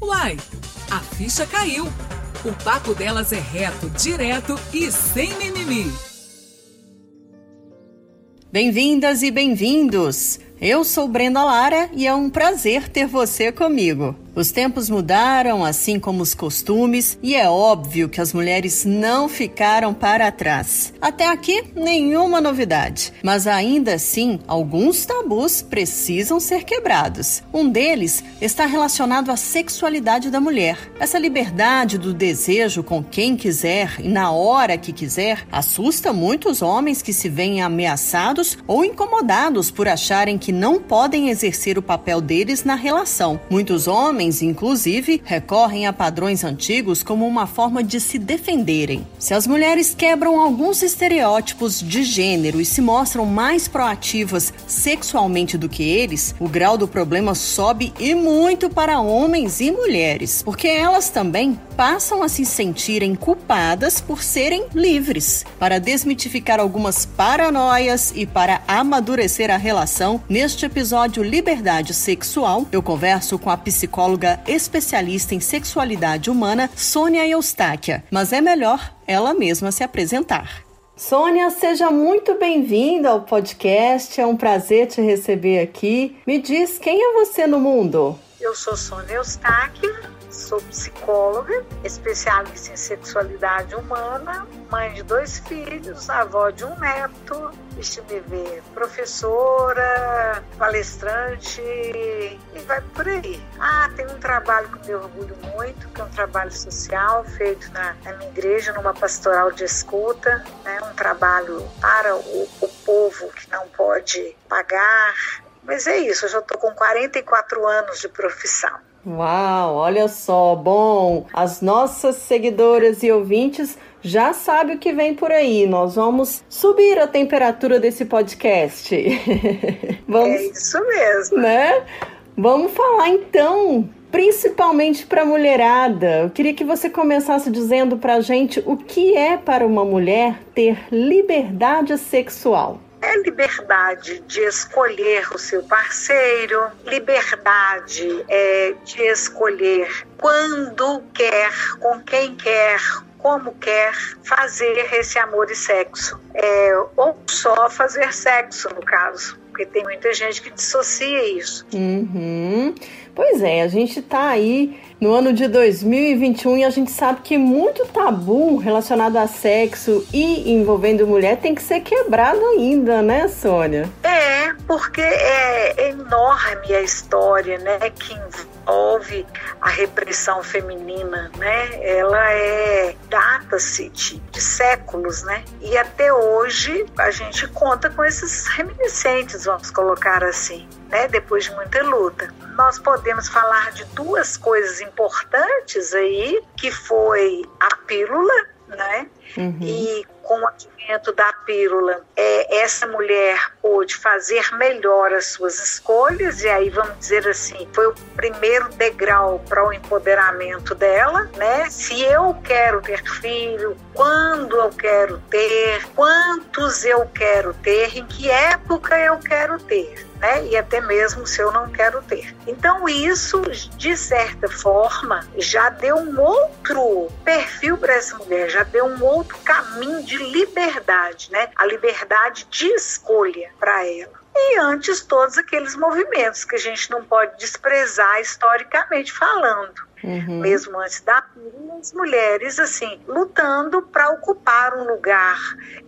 Uai, a ficha caiu. O papo delas é reto, direto e sem mimimi. Bem-vindas e bem-vindos! Eu sou Brenda Lara e é um prazer ter você comigo. Os tempos mudaram, assim como os costumes, e é óbvio que as mulheres não ficaram para trás. Até aqui, nenhuma novidade. Mas ainda assim, alguns tabus precisam ser quebrados. Um deles está relacionado à sexualidade da mulher. Essa liberdade do desejo com quem quiser e na hora que quiser assusta muitos homens que se veem ameaçados ou incomodados por acharem que não podem exercer o papel deles na relação. Muitos homens homens, inclusive, recorrem a padrões antigos como uma forma de se defenderem. Se as mulheres quebram alguns estereótipos de gênero e se mostram mais proativas sexualmente do que eles, o grau do problema sobe e muito para homens e mulheres, porque elas também passam a se sentirem culpadas por serem livres. Para desmitificar algumas paranoias e para amadurecer a relação, neste episódio Liberdade Sexual, eu converso com a psicóloga especialista em sexualidade humana, Sônia Eustáquia. Mas é melhor ela mesma se apresentar. Sônia, seja muito bem-vinda ao podcast. É um prazer te receber aqui. Me diz, quem é você no mundo? Eu sou Sônia Eustáquia, sou psicóloga, especialista em sexualidade humana, mãe de dois filhos, avó de um neto, deixa me professora, palestrante e vai por aí. Ah, tem um trabalho que me orgulho muito, que é um trabalho social feito na, na minha igreja, numa pastoral de escuta, né? um trabalho para o, o povo que não pode pagar. Mas é isso, eu já estou com 44 anos de profissão. Uau, olha só, bom, as nossas seguidoras e ouvintes já sabem o que vem por aí. Nós vamos subir a temperatura desse podcast. vamos, é isso mesmo. Né? Vamos falar então principalmente para a mulherada. Eu queria que você começasse dizendo para a gente o que é para uma mulher ter liberdade sexual é liberdade de escolher o seu parceiro, liberdade é, de escolher quando quer, com quem quer, como quer fazer esse amor e sexo. É, ou só fazer sexo, no caso. Porque tem muita gente que dissocia isso. Uhum. Pois é, a gente está aí no ano de 2021 e a gente sabe que muito tabu relacionado a sexo e envolvendo mulher tem que ser quebrado ainda, né, Sônia? É, porque é enorme a história, né, que envolve a repressão feminina, né? Ela é data-se de, de séculos, né? E até hoje a gente conta com esses reminiscentes, vamos colocar assim, né? Depois de muita luta. Nós podemos falar de duas coisas importantes aí, que foi a pílula, né? Uhum. E com o advento da pílula, é, essa mulher pôde fazer melhor as suas escolhas, e aí vamos dizer assim, foi o primeiro degrau para o empoderamento dela, né? Se eu quero ter filho, quando eu quero ter, quantos eu quero ter, em que época eu quero ter né? E até mesmo se eu não quero ter. Então isso, de certa forma, já deu um outro perfil para essa mulher, já deu um caminho de liberdade, né? A liberdade de escolha para ela e antes todos aqueles movimentos que a gente não pode desprezar historicamente falando. Uhum. Mesmo antes da as mulheres assim lutando para ocupar um lugar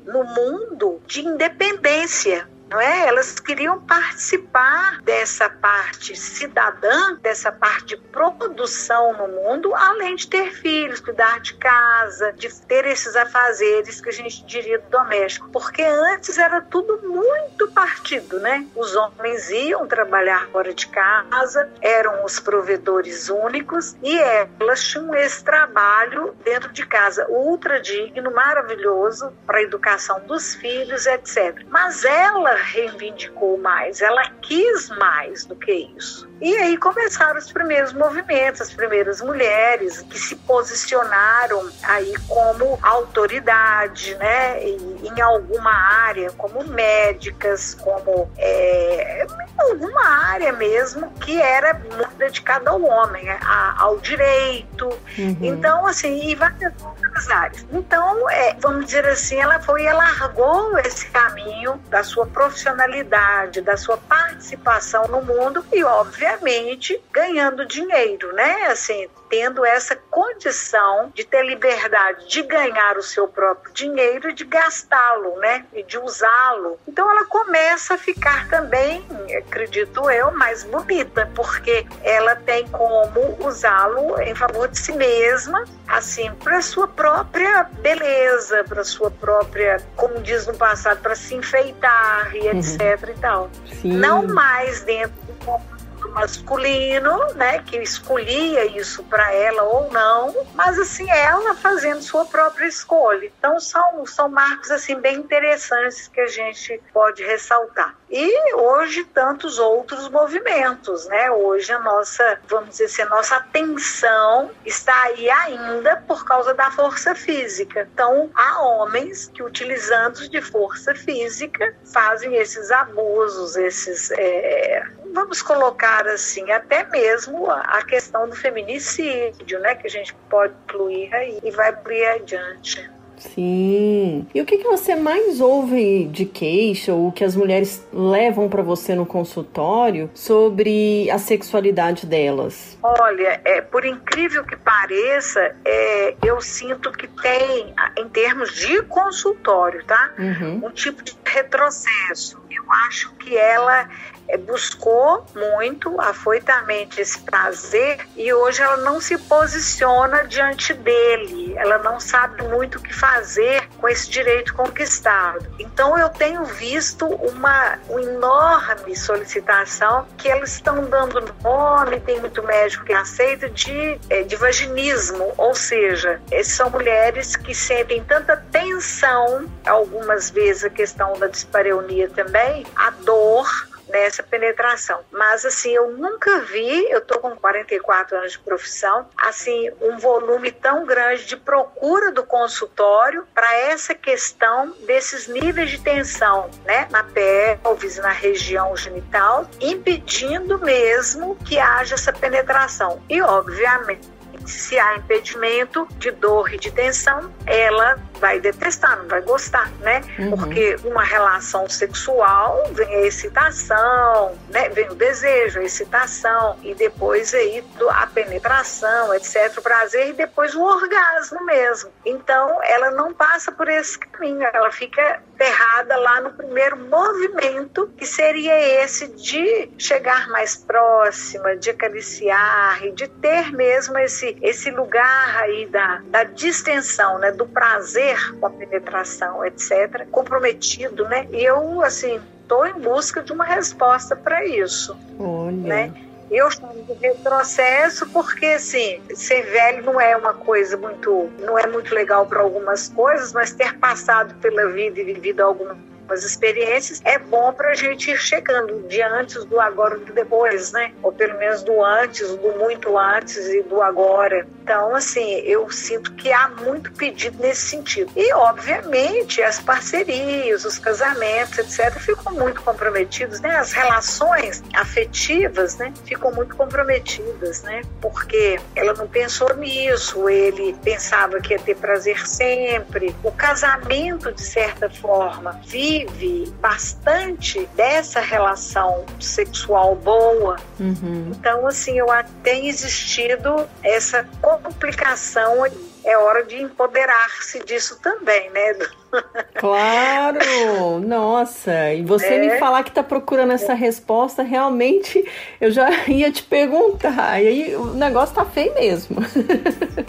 no mundo de independência, não é? Elas queriam participar dessa parte cidadã, dessa parte de produção no mundo, além de ter filhos, cuidar de casa, de ter esses afazeres que a gente diria do doméstico, porque antes era tudo muito partido, né? Os homens iam trabalhar fora de casa, eram os provedores únicos e elas tinham esse trabalho dentro de casa ultra digno, maravilhoso para a educação dos filhos, etc. Mas elas reivindicou mais, ela quis mais do que isso. E aí começaram os primeiros movimentos, as primeiras mulheres que se posicionaram aí como autoridade, né, em alguma área, como médicas, como é, alguma área mesmo que era muito dedicada ao homem, né, ao direito. Uhum. Então, assim, e várias outras áreas. Então, é, vamos dizer assim, ela foi, ela largou esse caminho da sua profissionalidade, da sua participação no mundo e, obviamente, ganhando dinheiro, né? Assim, tendo essa condição de ter liberdade de ganhar o seu próprio dinheiro e de gastá-lo, né? E de usá-lo. Então ela começa a ficar também, acredito eu, mais bonita, porque ela tem como usá-lo em favor de si mesma, assim, para sua própria beleza, para sua própria, como diz no passado, para se enfeitar e uhum. etc e tal. Sim. Não mais dentro do masculino, né, que escolhia isso para ela ou não, mas assim ela fazendo sua própria escolha. Então são são marcos assim bem interessantes que a gente pode ressaltar. E hoje tantos outros movimentos, né? Hoje a nossa, vamos dizer assim, a nossa atenção está aí ainda por causa da força física. Então há homens que utilizando de força física fazem esses abusos, esses é, vamos colocar assim, até mesmo a questão do feminicídio, né, que a gente pode incluir aí e vai por adiante. Sim. E o que, que você mais ouve de queixa ou que as mulheres levam para você no consultório sobre a sexualidade delas? Olha, é, por incrível que pareça, é, eu sinto que tem, em termos de consultório, tá? Uhum. Um tipo de retrocesso. Eu acho que ela buscou muito afoitamente esse prazer e hoje ela não se posiciona diante dele, ela não sabe muito o que fazer com esse direito conquistado. Então eu tenho visto uma, uma enorme solicitação que elas estão dando nome, tem muito médico que aceita, de, é, de vaginismo, ou seja, são mulheres que sentem tanta tensão, algumas vezes a questão da dispareunia também, a dor nessa penetração. Mas assim, eu nunca vi, eu tô com 44 anos de profissão, assim, um volume tão grande de procura do consultório para essa questão desses níveis de tensão, né, na pelvis, na região genital, impedindo mesmo que haja essa penetração. E obviamente se há impedimento de dor e de tensão, ela vai detestar, não vai gostar, né? Uhum. Porque uma relação sexual vem a excitação, né? Vem o desejo, a excitação e depois aí a penetração, etc, o prazer e depois o orgasmo mesmo. Então, ela não passa por esse caminho, ela fica ferrada lá no primeiro movimento, que seria esse de chegar mais próxima, de acariciar e de ter mesmo esse esse lugar aí da, da distensão, né, do prazer com a penetração, etc., comprometido, né? E eu, assim, estou em busca de uma resposta para isso. Olha. Né? Eu chamo de retrocesso porque, assim, ser velho não é uma coisa muito, não é muito legal para algumas coisas, mas ter passado pela vida e vivido alguma as experiências, é bom para a gente ir chegando de antes, do agora do depois, né? Ou pelo menos do antes, do muito antes e do agora. Então, assim, eu sinto que há muito pedido nesse sentido. E, obviamente, as parcerias, os casamentos, etc., ficam muito comprometidos, né? As relações afetivas, né? Ficam muito comprometidas, né? Porque ela não pensou nisso, ele pensava que ia ter prazer sempre. O casamento, de certa forma, vive vive bastante dessa relação sexual boa. Uhum. Então, assim, eu tem existido essa complicação. É hora de empoderar-se disso também, né? Claro! Nossa, e você é. me falar que está procurando essa resposta, realmente eu já ia te perguntar. E aí o negócio tá feio mesmo.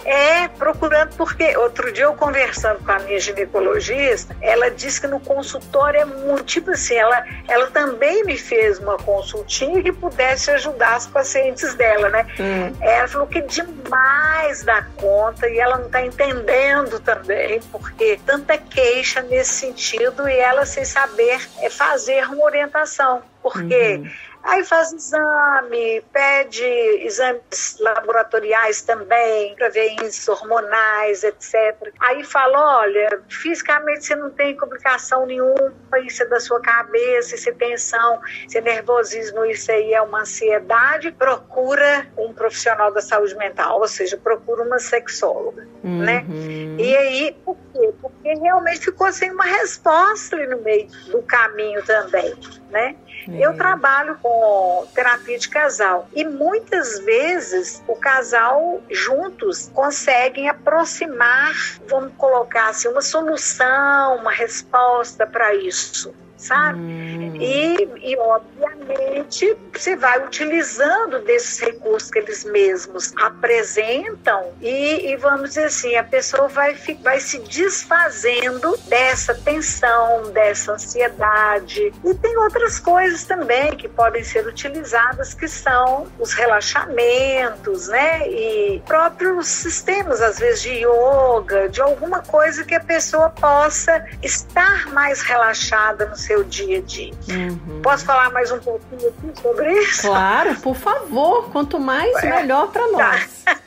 É, procurando, porque outro dia eu conversando com a minha ginecologista, ela disse que no consultório é muito, tipo assim, ela, ela também me fez uma consultinha que pudesse ajudar as pacientes dela, né? Hum. Ela falou que demais da conta e ela não está entendendo também, porque tanta queixa nesse sentido e ela sem saber é fazer uma orientação. Porque uhum Aí faz exame, pede exames laboratoriais também, para ver índices hormonais, etc. Aí fala: olha, fisicamente você não tem complicação nenhuma, isso é da sua cabeça, isso é tensão, isso é nervosismo, isso aí é uma ansiedade. Procura um profissional da saúde mental, ou seja, procura uma sexóloga, né? uhum. né? E aí, por quê? Porque realmente ficou sem uma resposta ali no meio do caminho também, né? Eu trabalho com terapia de casal e muitas vezes o casal juntos conseguem aproximar, vamos colocar assim, uma solução, uma resposta para isso sabe? Hum. E, e, obviamente, você vai utilizando desses recursos que eles mesmos apresentam e, e vamos dizer assim, a pessoa vai, vai se desfazendo dessa tensão, dessa ansiedade. E tem outras coisas também que podem ser utilizadas, que são os relaxamentos, né? E próprios sistemas, às vezes, de yoga, de alguma coisa que a pessoa possa estar mais relaxada no seu dia a dia. Uhum. Posso falar mais um pouquinho aqui sobre isso? Claro, por favor. Quanto mais, é. melhor para nós. Tá.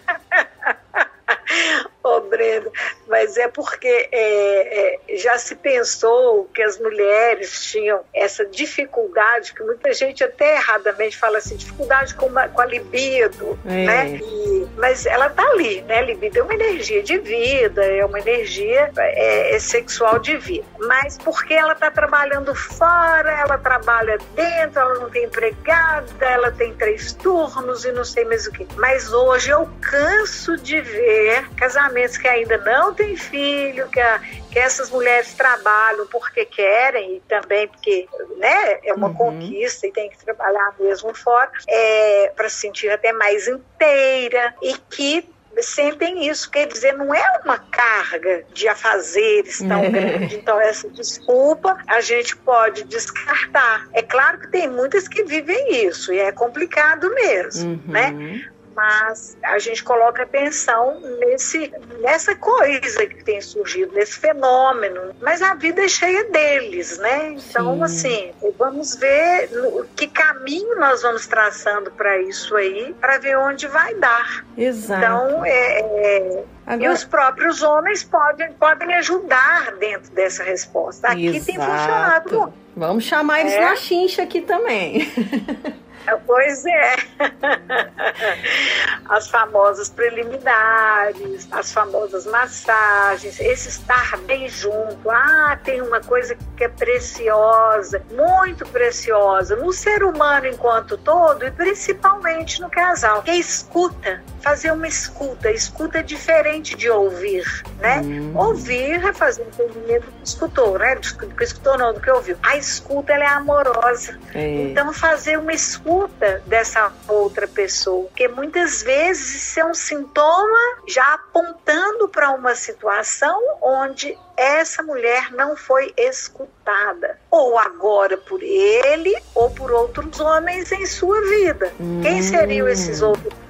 Ô, Breno, mas é porque é, é, já se pensou que as mulheres tinham essa dificuldade, que muita gente até erradamente fala assim, dificuldade com, uma, com a libido, é. né? E, mas ela tá ali, né? Libido é uma energia de vida, é uma energia é, é sexual de vida. Mas porque ela tá trabalhando fora, ela trabalha dentro, ela não tem empregada, ela tem três turnos e não sei mais o que. Mas hoje eu canso de ver casamentos que ainda não têm filho, que, a, que essas mulheres trabalham porque querem e também porque né, é uma uhum. conquista e tem que trabalhar mesmo fora, é, para se sentir até mais inteira e que sentem isso, quer dizer, não é uma carga de afazeres tão grande. Então, essa desculpa a gente pode descartar. É claro que tem muitas que vivem isso e é complicado mesmo, né? uhum. né? Mas a gente coloca atenção nesse, nessa coisa que tem surgido, nesse fenômeno. Mas a vida é cheia deles, né? Então, Sim. assim, vamos ver no, que caminho nós vamos traçando para isso aí, para ver onde vai dar. Exato. Então, é, é Agora... E os próprios homens podem, podem ajudar dentro dessa resposta. Aqui Exato. tem funcionado. Vamos chamar eles é. na chincha aqui também. Pois é. As famosas preliminares, as famosas massagens, esse estar bem junto. Ah, tem uma coisa que é preciosa, muito preciosa, no ser humano enquanto todo e principalmente no casal, que é escuta, fazer uma escuta. Escuta é diferente de ouvir, né? Hum. Ouvir é fazer entendimento do que escutou, né? Do que escutou não, do que ouviu. A escuta, ela é amorosa. É. Então, fazer uma escuta escuta dessa outra pessoa, porque muitas vezes isso é um sintoma já apontando para uma situação onde essa mulher não foi escutada, ou agora por ele ou por outros homens em sua vida. Hum. Quem seriam esses outros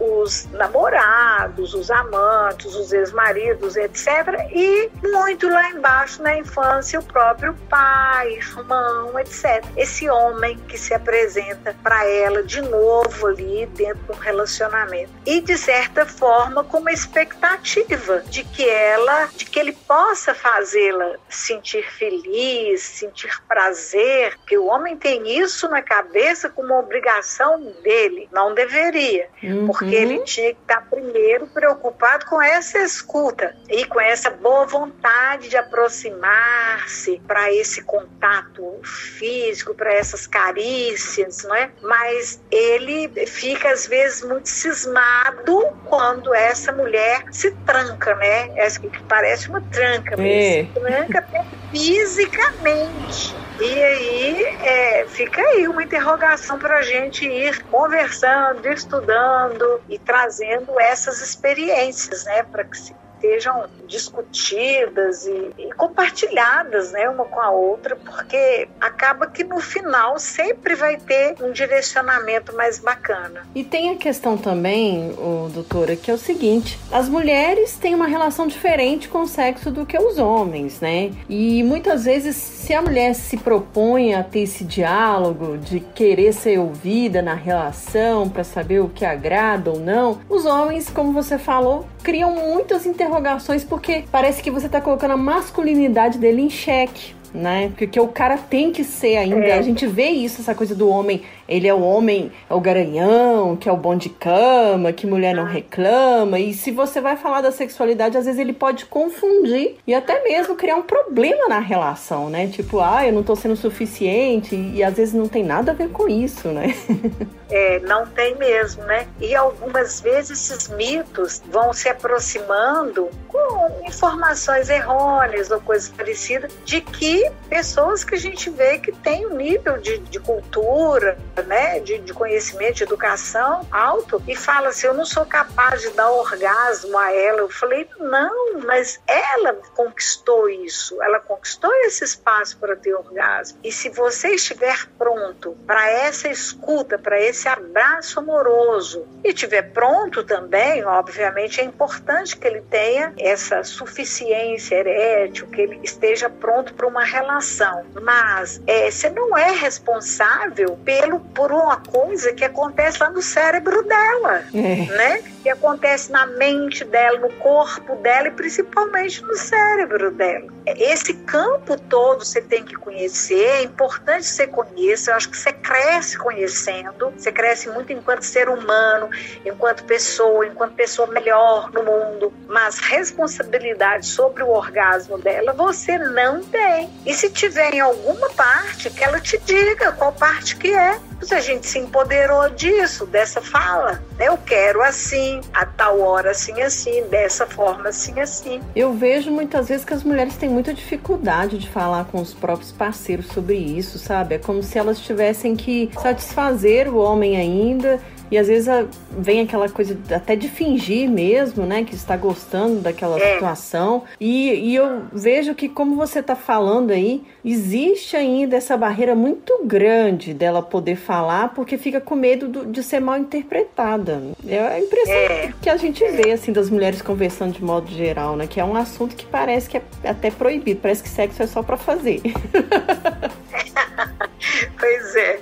os namorados, os amantes, os ex-maridos, etc. E muito lá embaixo na infância, o próprio pai, irmão, etc. Esse homem que se apresenta para ela de novo ali dentro de um relacionamento. E de certa forma com uma expectativa de que ela, de que ele possa fazê-la sentir feliz, sentir prazer, que o homem tem isso na cabeça como obrigação dele, não deveria, uhum. porque porque ele tinha que estar primeiro preocupado com essa escuta e com essa boa vontade de aproximar-se para esse contato físico, para essas carícias, não é? Mas ele fica às vezes muito cismado quando essa mulher se tranca, né? Essa que parece uma tranca, mas é. se tranca até fisicamente. E aí é, fica aí uma interrogação para a gente ir conversando, estudando e trazendo essas experiências, né, para que se estejam discutidas e, e, compartilhadas, né, uma com a outra, porque acaba que no final sempre vai ter um direcionamento mais bacana. E tem a questão também, doutora, que é o seguinte: as mulheres têm uma relação diferente com o sexo do que os homens, né? E muitas vezes, se a mulher se propõe a ter esse diálogo de querer ser ouvida na relação para saber o que agrada ou não, os homens, como você falou, criam muitas interrogações porque parece que você está colocando a masculinidade dele em xeque né? Porque o cara tem que ser ainda. É. A gente vê isso, essa coisa do homem. Ele é o homem, é o garanhão, que é o bom de cama, que mulher não reclama. E se você vai falar da sexualidade, às vezes ele pode confundir e até mesmo criar um problema na relação, né? Tipo, ah, eu não tô sendo suficiente. E às vezes não tem nada a ver com isso, né? É, não tem mesmo, né? E algumas vezes esses mitos vão se aproximando com informações errôneas ou coisas parecidas de que pessoas que a gente vê que tem um nível de, de cultura, né, de, de, conhecimento, de educação alto e fala assim, eu não sou capaz de dar orgasmo a ela. Eu falei, não, mas ela conquistou isso, ela conquistou esse espaço para ter orgasmo. E se você estiver pronto para essa escuta, para esse abraço amoroso e estiver pronto também, obviamente é importante que ele tenha essa suficiência erétil, que ele esteja pronto para uma relação. Mas é, você não é responsável pelo por uma coisa que acontece lá no cérebro dela, é. né? Que acontece na mente dela, no corpo dela e principalmente no cérebro dela. Esse campo todo você tem que conhecer, é importante que você conheça, eu acho que você cresce conhecendo, você cresce muito enquanto ser humano, enquanto pessoa, enquanto pessoa melhor no mundo, mas responsabilidade sobre o orgasmo dela você não tem. E se tiver em alguma parte, que ela te diga qual parte que é. Se a gente se empoderou disso, dessa fala. Eu quero assim, a tal hora assim, assim, dessa forma assim, assim. Eu vejo muitas vezes que as mulheres têm muita dificuldade de falar com os próprios parceiros sobre isso, sabe? É como se elas tivessem que satisfazer o homem ainda e às vezes vem aquela coisa até de fingir mesmo, né? Que está gostando daquela é. situação. E, e eu vejo que, como você está falando aí, existe ainda essa barreira muito grande dela poder falar, porque fica com medo do, de ser mal interpretada. É a impressão é. que a gente vê, assim, das mulheres conversando de modo geral, né? Que é um assunto que parece que é até proibido. Parece que sexo é só para fazer. pois é.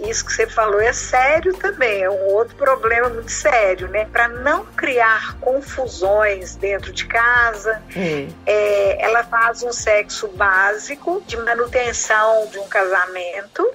Isso que você falou é sério também, é um outro problema muito sério, né? Para não criar confusões dentro de casa, hum. é, ela faz um sexo básico de manutenção de um casamento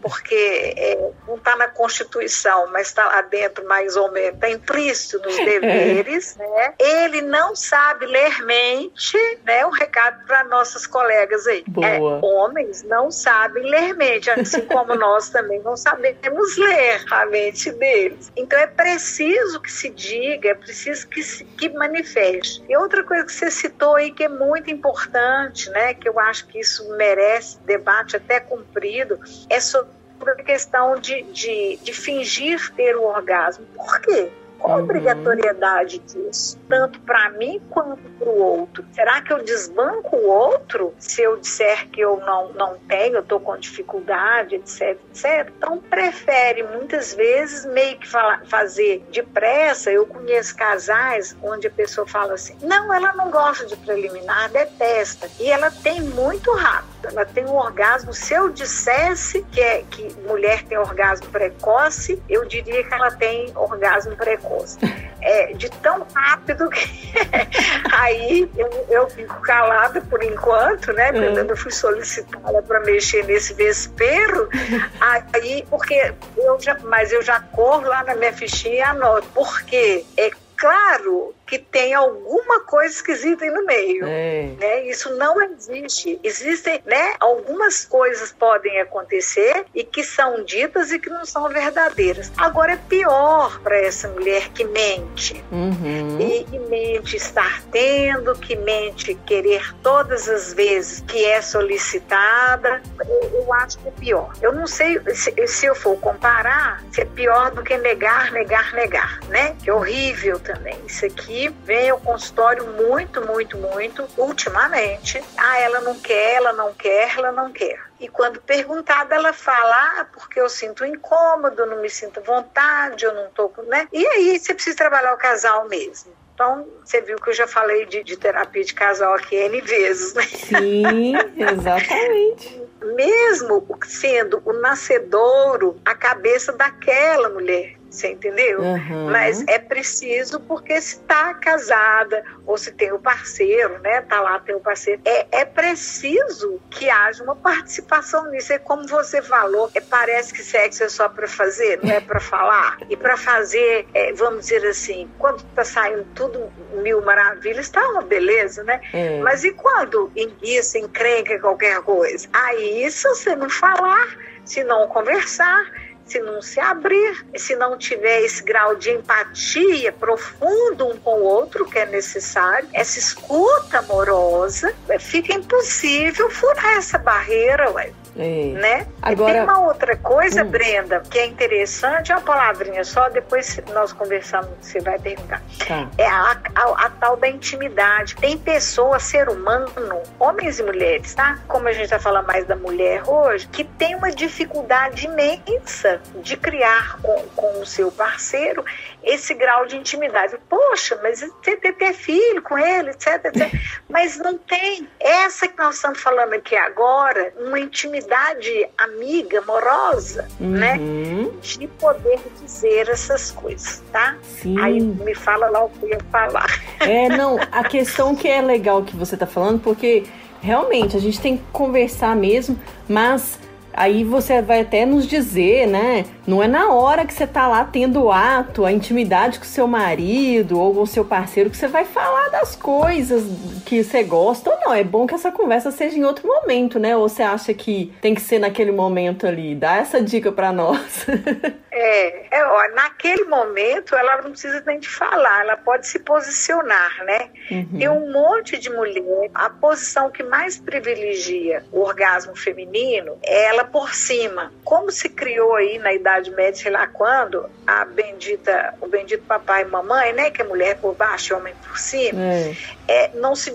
porque é, não está na Constituição, mas está lá dentro mais ou menos, está implícito nos é. deveres, né? Ele não sabe ler mente, né? Um recado para nossas colegas aí. É, homens não sabem ler mente, assim como nós também não sabemos ler a mente deles. Então é preciso que se diga, é preciso que se que manifeste. E outra coisa que você citou aí que é muito importante, né? Que eu acho que isso merece debate até cumprido, é sobre a questão de, de, de fingir ter o orgasmo. Por quê? Qual a uhum. obrigatoriedade disso? Tanto para mim quanto para o outro. Será que eu desbanco o outro se eu disser que eu não, não tenho, eu estou com dificuldade, etc, etc? Então, prefere muitas vezes meio que fala, fazer depressa. Eu conheço casais onde a pessoa fala assim: não, ela não gosta de preliminar, detesta. E ela tem muito rápido ela tem um orgasmo. Se eu dissesse que, é, que mulher tem orgasmo precoce, eu diria que ela tem orgasmo precoce é, de tão rápido que aí eu, eu, fico calada por enquanto, né? Quando é. eu fui solicitada para mexer nesse vespeiro, aí, porque eu já, mas eu já corro lá na minha fichinha e anoto, porque é claro que tem alguma coisa esquisita aí no meio. É. Né? Isso não existe. Existem, né? Algumas coisas podem acontecer e que são ditas e que não são verdadeiras. Agora é pior para essa mulher que mente. Uhum. E, e, mente mente estar tendo, que mente querer todas as vezes que é solicitada. Eu, eu acho que é pior. Eu não sei se, se, eu for comparar, se é pior do que negar, negar, negar, né? Que é horrível também. Isso aqui vem ao consultório muito, muito, muito ultimamente. Ah, ela não quer, ela não quer, ela não quer. E quando perguntada, ela fala: ah, porque eu sinto incômodo, não me sinto vontade, eu não tô, né? E aí você precisa trabalhar o casal mesmo. Então, você viu que eu já falei de, de terapia de casal aqui N vezes, né? Sim, exatamente. Mesmo sendo o nascedouro, a cabeça daquela mulher você entendeu? Uhum. Mas é preciso porque se está casada ou se tem o parceiro, né? Tá lá tem o parceiro. É, é preciso que haja uma participação nisso. É como você falou, é, parece que sexo é só para fazer, não é para falar. E para fazer, é, vamos dizer assim, quando tá saindo tudo mil maravilhas, tá uma beleza, né? É. Mas e quando enguiça, encrenca qualquer coisa? Aí, se você não falar, se não conversar, se não se abrir, se não tiver esse grau de empatia profundo um com o outro que é necessário, essa escuta amorosa, fica impossível furar essa barreira, ué. É. Né? Agora, e tem uma outra coisa, hum. Brenda, que é interessante, é uma palavrinha só, depois nós conversamos, você vai perguntar. Tá. É a, a, a, tal da intimidade. Tem pessoas, ser humano, homens e mulheres, tá? Como a gente está falando mais da mulher hoje, que tem uma dificuldade imensa de criar com, com o seu parceiro esse grau de intimidade. Poxa, mas tem ter filho com ele, etc, etc. mas não tem. Essa que nós estamos falando aqui agora, uma intimidade amiga, amorosa, né? uhum. né? De poder dizer essas coisas, tá? Sim. Aí me fala lá o que eu ia falar. É, não, a questão que é legal que você está falando, porque realmente a gente tem que conversar mesmo, mas Aí você vai até nos dizer, né? Não é na hora que você tá lá tendo o ato, a intimidade com seu marido ou com seu parceiro que você vai falar das coisas que você gosta ou não. É bom que essa conversa seja em outro momento, né? Ou você acha que tem que ser naquele momento ali? Dá essa dica para nós. é, é ó, naquele momento ela não precisa nem de falar, ela pode se posicionar, né? Uhum. Tem um monte de mulher, a posição que mais privilegia o orgasmo feminino é ela por cima. Como se criou aí na Idade Média, sei lá quando, a bendita, o bendito papai e mamãe, né? Que é mulher por baixo e homem por cima, é. É, não se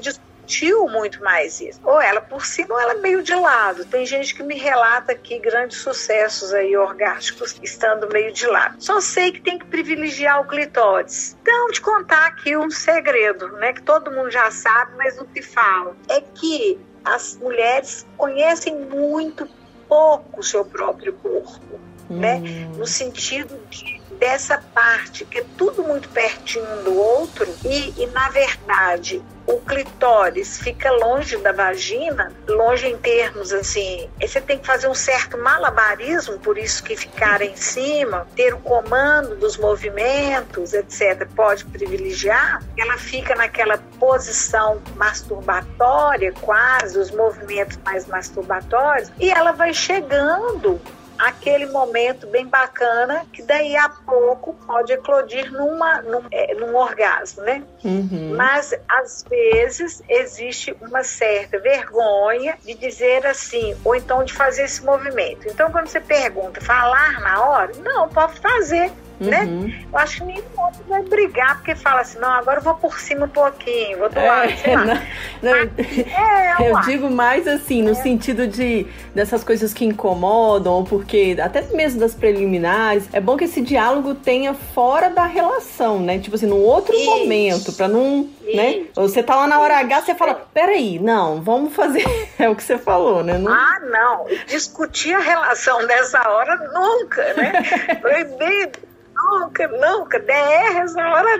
discutiu muito mais isso. Ou ela por cima ou ela meio de lado. Tem gente que me relata aqui grandes sucessos aí orgásticos estando meio de lado. Só sei que tem que privilegiar o clitóris. Então, te contar aqui um segredo, né? Que todo mundo já sabe, mas não se fala. É que as mulheres conhecem muito pouco o seu próprio corpo, né? hum. né? No sentido de dessa parte que é tudo muito pertinho um do outro e, e na verdade o clitóris fica longe da vagina, longe em termos assim, você tem que fazer um certo malabarismo, por isso que ficar em cima, ter o comando dos movimentos, etc., pode privilegiar, ela fica naquela posição masturbatória, quase, os movimentos mais masturbatórios, e ela vai chegando aquele momento bem bacana que daí a pouco pode eclodir numa, num, é, num orgasmo, né? Uhum. Mas às vezes existe uma certa vergonha de dizer assim, ou então de fazer esse movimento. Então quando você pergunta, falar na hora, não, pode fazer né? Uhum. Eu acho que nenhum outro vai brigar porque fala assim, não, agora eu vou por cima um pouquinho, vou do é, lado, sei lá. Não, não, é, eu digo mais assim, no é. sentido de dessas coisas que incomodam, ou porque até mesmo das preliminares, é bom que esse diálogo tenha fora da relação, né? Tipo assim, num outro Isso. momento, para não, né? Isso. né? Você tá lá na hora H, você fala, peraí, não, vamos fazer, é o que você falou, né? Não... Ah, não, discutir a relação dessa hora nunca, né? Proibido nunca, nunca. DR essa hora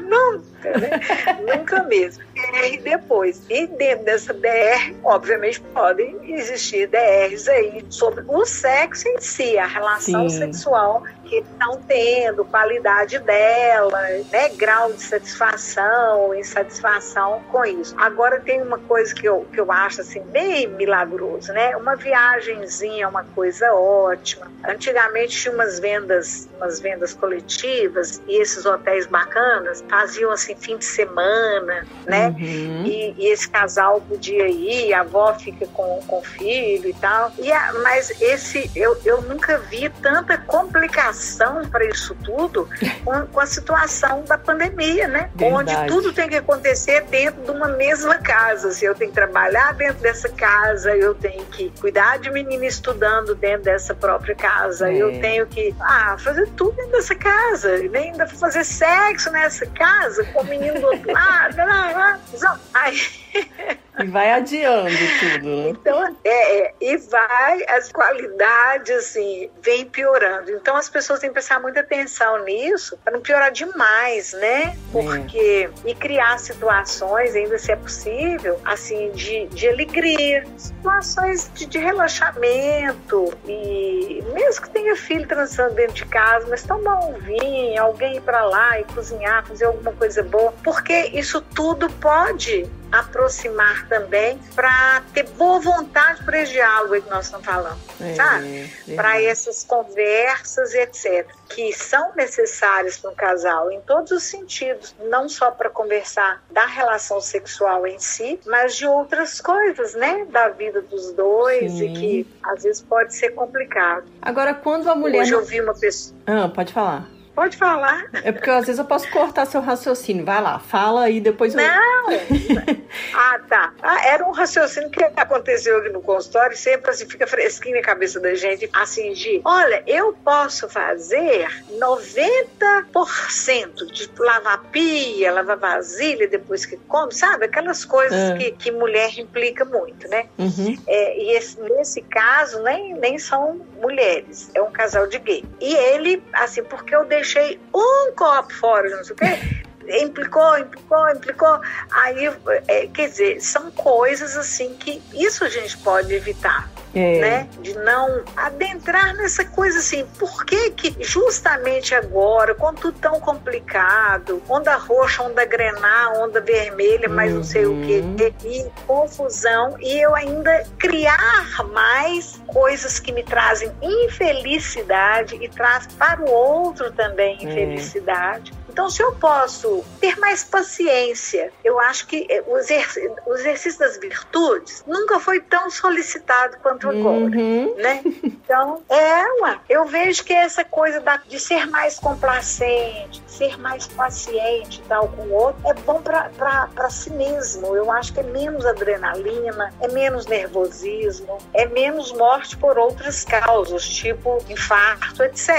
nunca, né? nunca mesmo. DR depois. E dentro dessa DR, obviamente, podem existir DRs aí sobre o sexo em si, a relação Sim. sexual que estão tendo, qualidade dela, né, grau de satisfação, insatisfação com isso. Agora tem uma coisa que eu, que eu acho assim bem milagroso, né? Uma viagemzinha é uma coisa ótima. Antigamente tinha umas vendas, umas vendas coletivas e esses hotéis bacanas faziam assim fim de semana, né? Uhum. E, e, esse casal podia ir, a avó fica com, com o filho e tal. E a, mas esse eu, eu nunca vi tanta complicação para isso tudo com, com, a situação da pandemia, né? Verdade. Onde tudo tem que acontecer dentro de uma mesma casa. Se eu tenho que trabalhar dentro dessa casa, eu tenho que cuidar de menina estudando dentro dessa própria casa, é. eu tenho que ah, fazer tudo dentro dessa casa, nem ainda fazer sexo nessa casa com o menino do outro lado. E vai adiando tudo, né? Então, é, é, e vai, as qualidades, assim, vem piorando. Então, as pessoas têm que prestar muita atenção nisso, para não piorar demais, né? Porque, é. e criar situações, ainda se é possível, assim, de, de alegria, situações de, de relaxamento, e mesmo que tenha filho transando dentro de casa, mas tomar um vinho, alguém ir para lá e cozinhar, fazer alguma coisa boa, porque isso tudo pode aproximar também para ter boa vontade para esse diálogo que nós estamos falando, é, sabe? É para essas conversas, etc., que são necessárias para um casal em todos os sentidos, não só para conversar da relação sexual em si, mas de outras coisas, né, da vida dos dois Sim. e que às vezes pode ser complicado. Agora, quando a mulher hoje eu vi uma pessoa, ah, pode falar. Pode falar. É porque às vezes eu posso cortar seu raciocínio. Vai lá, fala e depois eu. Não! ah, tá. Ah, era um raciocínio que aconteceu aqui no consultório, sempre assim, fica fresquinho na cabeça da gente, assim, de olha, eu posso fazer 90% de lavar pia, lavar vasilha depois que come, sabe? Aquelas coisas é. que, que mulher implica muito, né? Uhum. É, e esse, nesse caso, nem, nem são mulheres, é um casal de gay. E ele, assim, porque eu deixo deixei um copo fora, não sei o quê. Implicou, implicou, implicou. Aí, é, quer dizer, são coisas assim que isso a gente pode evitar. É. Né? De não adentrar nessa coisa assim, por que que justamente agora, com tudo tão complicado, onda roxa, onda grenar, onda vermelha, mas uhum. não sei o que, uhum. e confusão, e eu ainda criar mais coisas que me trazem infelicidade e traz para o outro também é. infelicidade. Então, se eu posso ter mais paciência, eu acho que eh, o exercício, o exercício das virtudes nunca foi tão solicitado quanto agora, uhum. né? Então, é, uma. eu vejo que essa coisa da, de ser mais complacente, ser mais paciente tal com o outro, é bom para si mesmo. Eu acho que é menos adrenalina, é menos nervosismo, é menos morte por outras causas, tipo infarto, etc.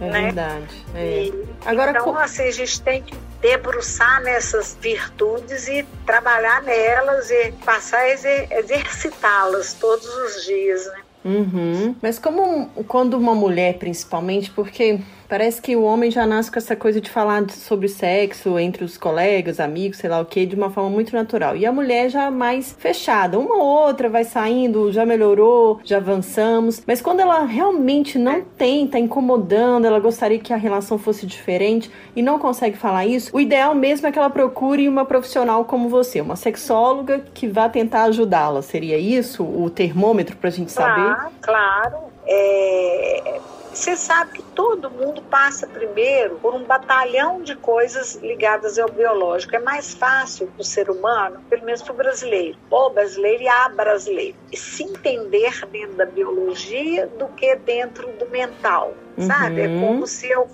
É né? verdade. É. E, Agora, então, assim, gente tem que debruçar nessas virtudes e trabalhar nelas e passar a exercitá-las todos os dias, né? Uhum. Mas como quando uma mulher, principalmente, porque Parece que o homem já nasce com essa coisa de falar sobre sexo entre os colegas, amigos, sei lá o que, de uma forma muito natural. E a mulher já mais fechada. Uma ou outra vai saindo, já melhorou, já avançamos. Mas quando ela realmente não tem, tá incomodando, ela gostaria que a relação fosse diferente e não consegue falar isso, o ideal mesmo é que ela procure uma profissional como você, uma sexóloga que vá tentar ajudá-la. Seria isso o termômetro pra gente saber? Claro, claro. É você sabe que todo mundo passa primeiro por um batalhão de coisas ligadas ao biológico. É mais fácil para o ser humano, pelo menos para o brasileiro, o brasileiro e a brasileira, se entender dentro da biologia do que dentro do mental. Sabe? É uhum. Como se eu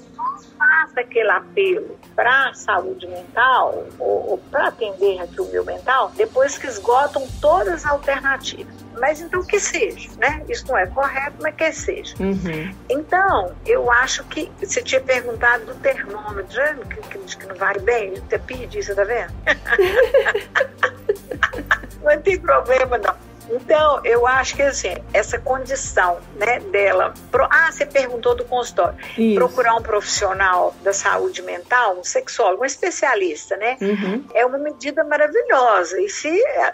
faça aquele apelo para a saúde mental ou, ou para atender aqui o meu mental depois que esgotam todas as alternativas. Mas então que seja, né? Isso não é correto, mas que seja. Uhum. Então, eu acho que você tinha perguntado do termômetro, que, que, que não vai bem, eu até perdi, você tá vendo? não tem problema, não. Então, eu acho que assim, essa condição, né, dela. Pro, ah, você perguntou do consultório. Isso. Procurar um profissional da saúde mental, um sexólogo, um especialista, né? Uhum. É uma medida maravilhosa. E se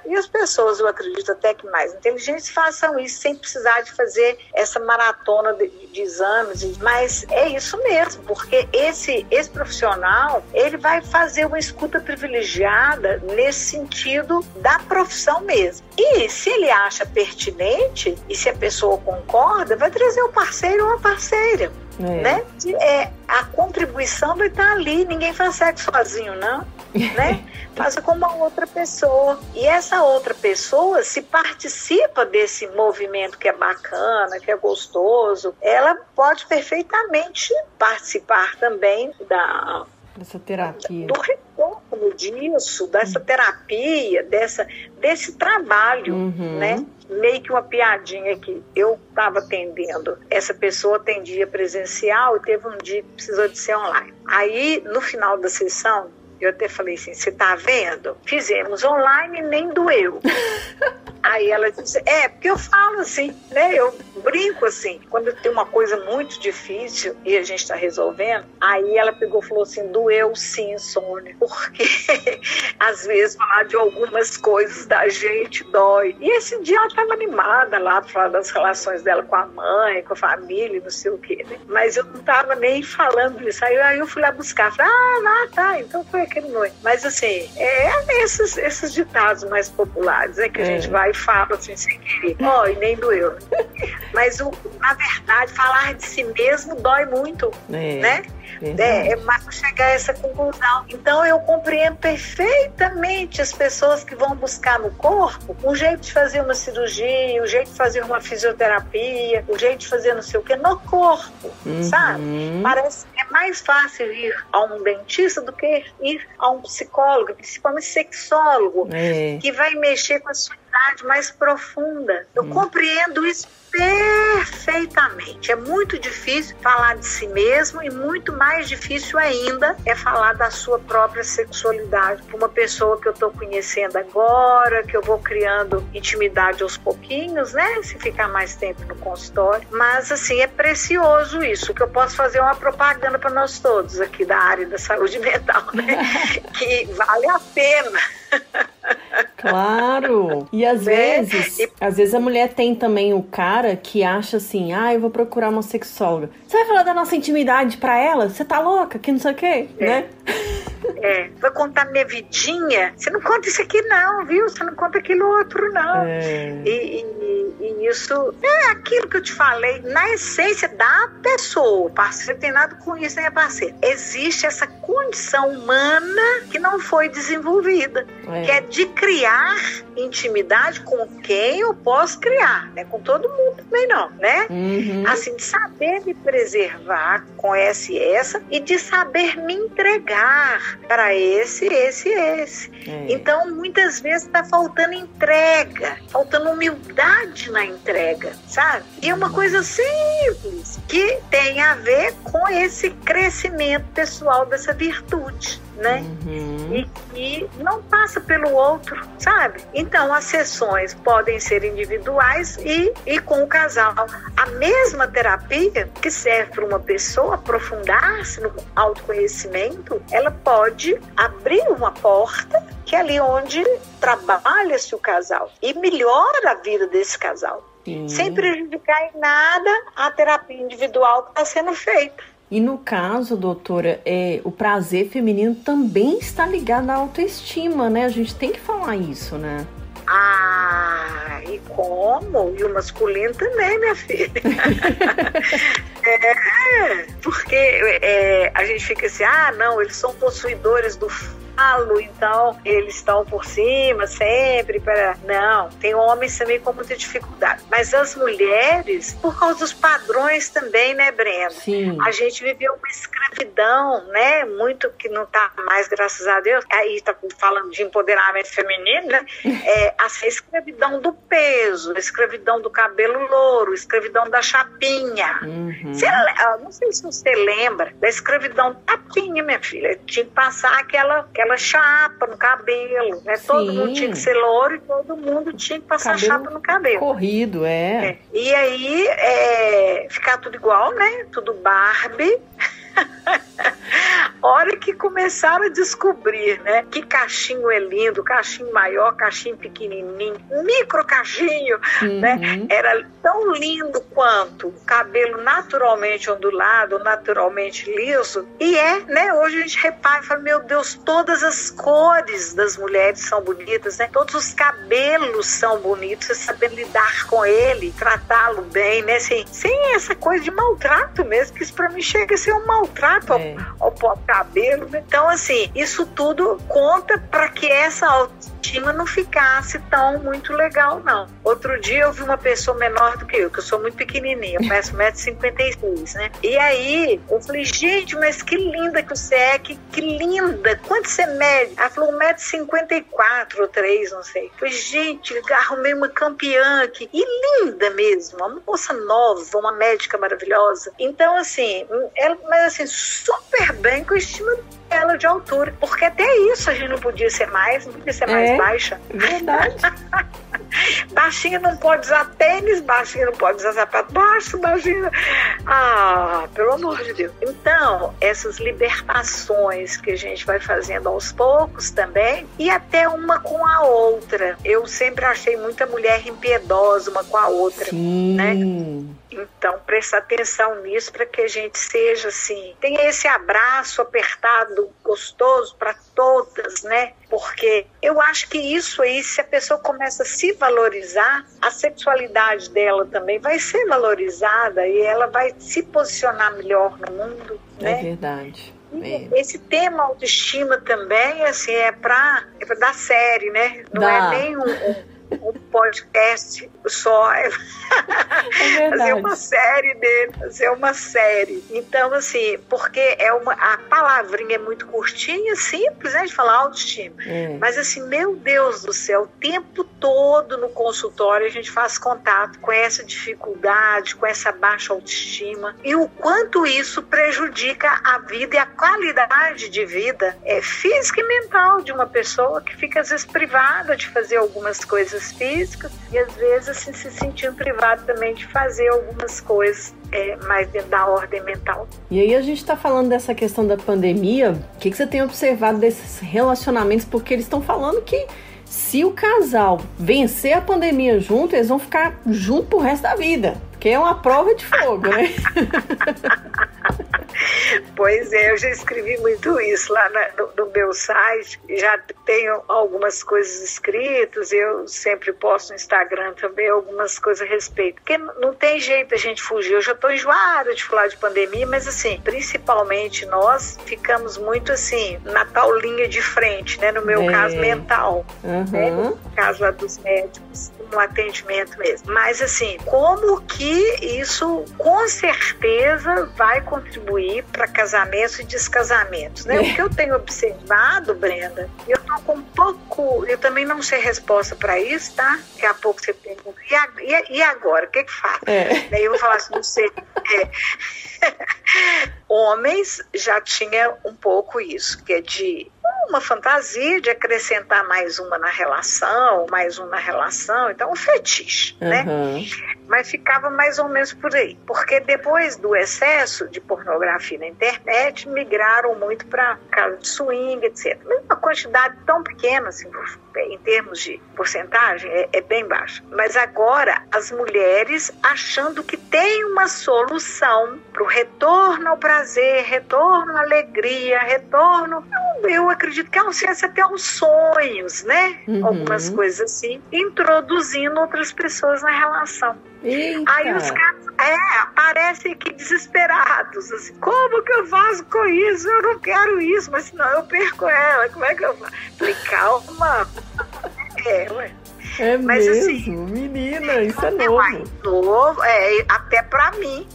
e as pessoas, eu acredito até que mais inteligentes, façam isso sem precisar de fazer essa maratona de, de exames. Mas é isso mesmo, porque esse, esse profissional, ele vai fazer uma escuta privilegiada nesse sentido da profissão mesmo. E se ele acha pertinente, e se a pessoa concorda, vai trazer o parceiro ou a parceira. É. Né? É, a contribuição vai estar ali, ninguém faz sexo sozinho, não. Né? Faça com uma outra pessoa. E essa outra pessoa, se participa desse movimento que é bacana, que é gostoso, ela pode perfeitamente participar também da dessa terapia. Do retorno disso, dessa terapia, dessa, desse trabalho, uhum. né? Meio que uma piadinha que eu estava atendendo. Essa pessoa atendia presencial e teve um dia que precisou de ser online. Aí, no final da sessão, eu até falei assim: você tá vendo? Fizemos online nem doeu. Aí ela disse: é, porque eu falo assim, né? Eu brinco assim. Quando tem uma coisa muito difícil e a gente está resolvendo, aí ela pegou e falou assim: doeu sim, Sônia. Porque às vezes falar de algumas coisas da gente dói. E esse dia ela estava animada lá para falar das relações dela com a mãe, com a família, não sei o quê, né? Mas eu não estava nem falando isso. Aí, aí eu fui lá buscar. Falei: ah, tá, então foi aquele noite. Mas assim, é esses, esses ditados mais populares, é que a é. gente vai e fala assim sem querer. Ó, oh, e nem doeu. Mas o, na verdade, falar de si mesmo dói muito, é. né? É, é mais chegar a essa conclusão. Então eu compreendo perfeitamente as pessoas que vão buscar no corpo um jeito de fazer uma cirurgia, um jeito de fazer uma fisioterapia, um jeito de fazer não sei o que no corpo, uhum. sabe? Parece que é mais fácil ir a um dentista do que ir a um psicólogo, principalmente sexólogo, é. que vai mexer com a sua idade mais profunda. Eu hum. compreendo isso perfeitamente. É muito difícil falar de si mesmo e muito mais difícil ainda é falar da sua própria sexualidade para uma pessoa que eu estou conhecendo agora, que eu vou criando intimidade aos pouquinhos, né? Se ficar mais tempo no consultório. Mas assim, é precioso isso, que eu posso fazer uma propaganda para nós todos aqui da área da saúde mental, né? que vale a pena. Claro. E às né? vezes, e... às vezes a mulher tem também o cara que acha assim: "Ah, eu vou procurar uma sexóloga". Você vai falar da nossa intimidade para ela? Você tá louca? Que não sei o quê, é. né? É, vou contar minha vidinha. Você não conta isso aqui não, viu? Você não conta aquilo outro não. É. E, e, e, isso é aquilo que eu te falei na essência da pessoa. O parceiro tem nada com isso, né, parceiro? Existe essa condição humana que não foi desenvolvida, é. que é de criar intimidade com quem eu posso criar, né? Com todo mundo também não, né? Uhum. Assim, de saber me preservar com essa e essa e de saber me entregar para esse, esse e esse. É. Então, muitas vezes está faltando entrega, faltando humildade na entrega, sabe? E é uma coisa simples que tem a ver com esse crescimento pessoal dessa virtude né? Uhum. E que não passa pelo outro, sabe? Então as sessões podem ser individuais e, e com o casal. A mesma terapia que serve para uma pessoa aprofundar-se no autoconhecimento, ela pode abrir uma porta que é ali onde trabalha-se o casal e melhora a vida desse casal. Sim. Sem prejudicar em nada a terapia individual que está sendo feita. E no caso, doutora, é, o prazer feminino também está ligado à autoestima, né? A gente tem que falar isso, né? Ah, e como? E o masculino também, minha filha. é, porque é, a gente fica assim, ah, não, eles são possuidores do falo, então eles estão por cima sempre para. Não, tem homens também com muita dificuldade. Mas as mulheres, por causa dos padrões também, né, Brenda? Sim. A gente viveu uma escravidão, né? Muito que não tá mais, graças a Deus. Aí tá falando de empoderamento feminino, né? É, a escravidão do peso, a escravidão do cabelo louro, a escravidão da chapinha. Uhum. Você, não sei se você lembra da escravidão da tapinha, minha filha. Tinha que passar aquela, aquela aquela chapa no cabelo, né? Sim. Todo mundo tinha que ser louro e todo mundo tinha que passar cabelo chapa no cabelo. Corrido, é. é. E aí, é, ficar tudo igual, né? Tudo Barbie. Hora que começaram a descobrir, né? Que cachinho é lindo, cachinho maior, cachinho pequenininho, micro cachinho, uhum. né? Era tão lindo quanto o cabelo naturalmente ondulado, naturalmente liso. E é, né? Hoje a gente repara e fala, meu Deus, todas as cores das mulheres são bonitas, né? Todos os cabelos são bonitos, você saber lidar com ele, tratá-lo bem, né? Sem, sem essa coisa de maltrato mesmo, que isso pra mim chega a ser um maltrato maltrato é. ao, ao cabelo. Então, assim, isso tudo conta para que essa autoestima não ficasse tão muito legal, não. Outro dia eu vi uma pessoa menor do que eu, que eu sou muito pequenininha, eu peço 1,56m, né? E aí eu falei, gente, mas que linda que você é, que, que linda, quanto você mede? Ela falou 1,54m ou 3, não sei. Eu falei, gente, arrumei uma campeã aqui, e linda mesmo, uma moça nova, uma médica maravilhosa. Então, assim, ela, mas assim, super bem com a estima ela de altura. Porque até isso a gente não podia ser mais, não podia ser mais é, baixa. Verdade. baixinha não pode usar tênis, baixinha não pode usar sapato baixo, baixinha. Ah, pelo amor de Deus. Então, essas libertações que a gente vai fazendo aos poucos também, e até uma com a outra. Eu sempre achei muita mulher impiedosa uma com a outra, Sim. né? Então, presta atenção nisso para que a gente seja assim, tenha esse abraço apertado, gostoso para todas, né? Porque eu acho que isso aí, se a pessoa começa a se valorizar, a sexualidade dela também vai ser valorizada e ela vai se posicionar melhor no mundo, é né? É verdade. Esse tema autoestima também, assim, é para é dar série, né? Não é Dá. é nem um, um podcast só. É fazer uma série dele, fazer uma série. Então, assim, porque é uma, a palavrinha é muito curtinha, simples, né? De falar autoestima. É. Mas, assim, meu Deus do céu, o tempo todo no consultório a gente faz contato com essa dificuldade, com essa baixa autoestima e o quanto isso prejudica a vida e a qualidade de vida é, física e mental de uma pessoa que fica, às vezes, privada de fazer algumas coisas coisas físicas e às vezes assim, se sentindo privado também de fazer algumas coisas é, mais dentro da ordem mental. E aí a gente está falando dessa questão da pandemia, o que, que você tem observado desses relacionamentos? Porque eles estão falando que se o casal vencer a pandemia junto, eles vão ficar junto pro resto da vida. Que é uma prova de fogo, né? pois é, eu já escrevi muito isso lá na, no, no, meu site, já tenho algumas coisas escritas, eu sempre posto no Instagram também algumas coisas a respeito. Porque não tem jeito a gente fugir. Eu já estou enjoada de falar de pandemia, mas assim, principalmente nós ficamos muito assim, na tal linha de frente, né? No meu é. caso, mental. Uhum. Né? No caso lá dos médicos no atendimento mesmo. Mas assim, como que isso com certeza vai contribuir para casamentos e descasamentos, né? É. O que eu tenho observado, Brenda, eu tô com pouco, eu também não sei resposta para isso, tá? Daqui a pouco você pergunta, e, agora? O que que faz? É. Daí eu vou falar assim, não sei. É. Homens já tinha um pouco isso, que é de uma fantasia de acrescentar mais uma na relação, mais um na relação, então um fetiche, uhum. né? Mas ficava mais ou menos por aí. Porque depois do excesso de pornografia na internet, migraram muito para casa de swing, etc. Mas uma quantidade tão pequena, assim, em termos de porcentagem, é, é bem baixa. Mas agora, as mulheres achando que tem uma solução para o retorno ao prazer, retorno à alegria, retorno. Eu, eu acredito que um ciência até aos sonhos, né? Uhum. Algumas coisas assim, introduzindo outras pessoas na relação. Eita. Aí os caras é, aparecem aqui desesperados. Assim, como que eu faço com isso? Eu não quero isso, mas senão eu perco ela. Como é que eu faço? Falei, calma. É, ué. É Mas, mesmo, assim, menina, isso é novo. É novo, é, até pra mim,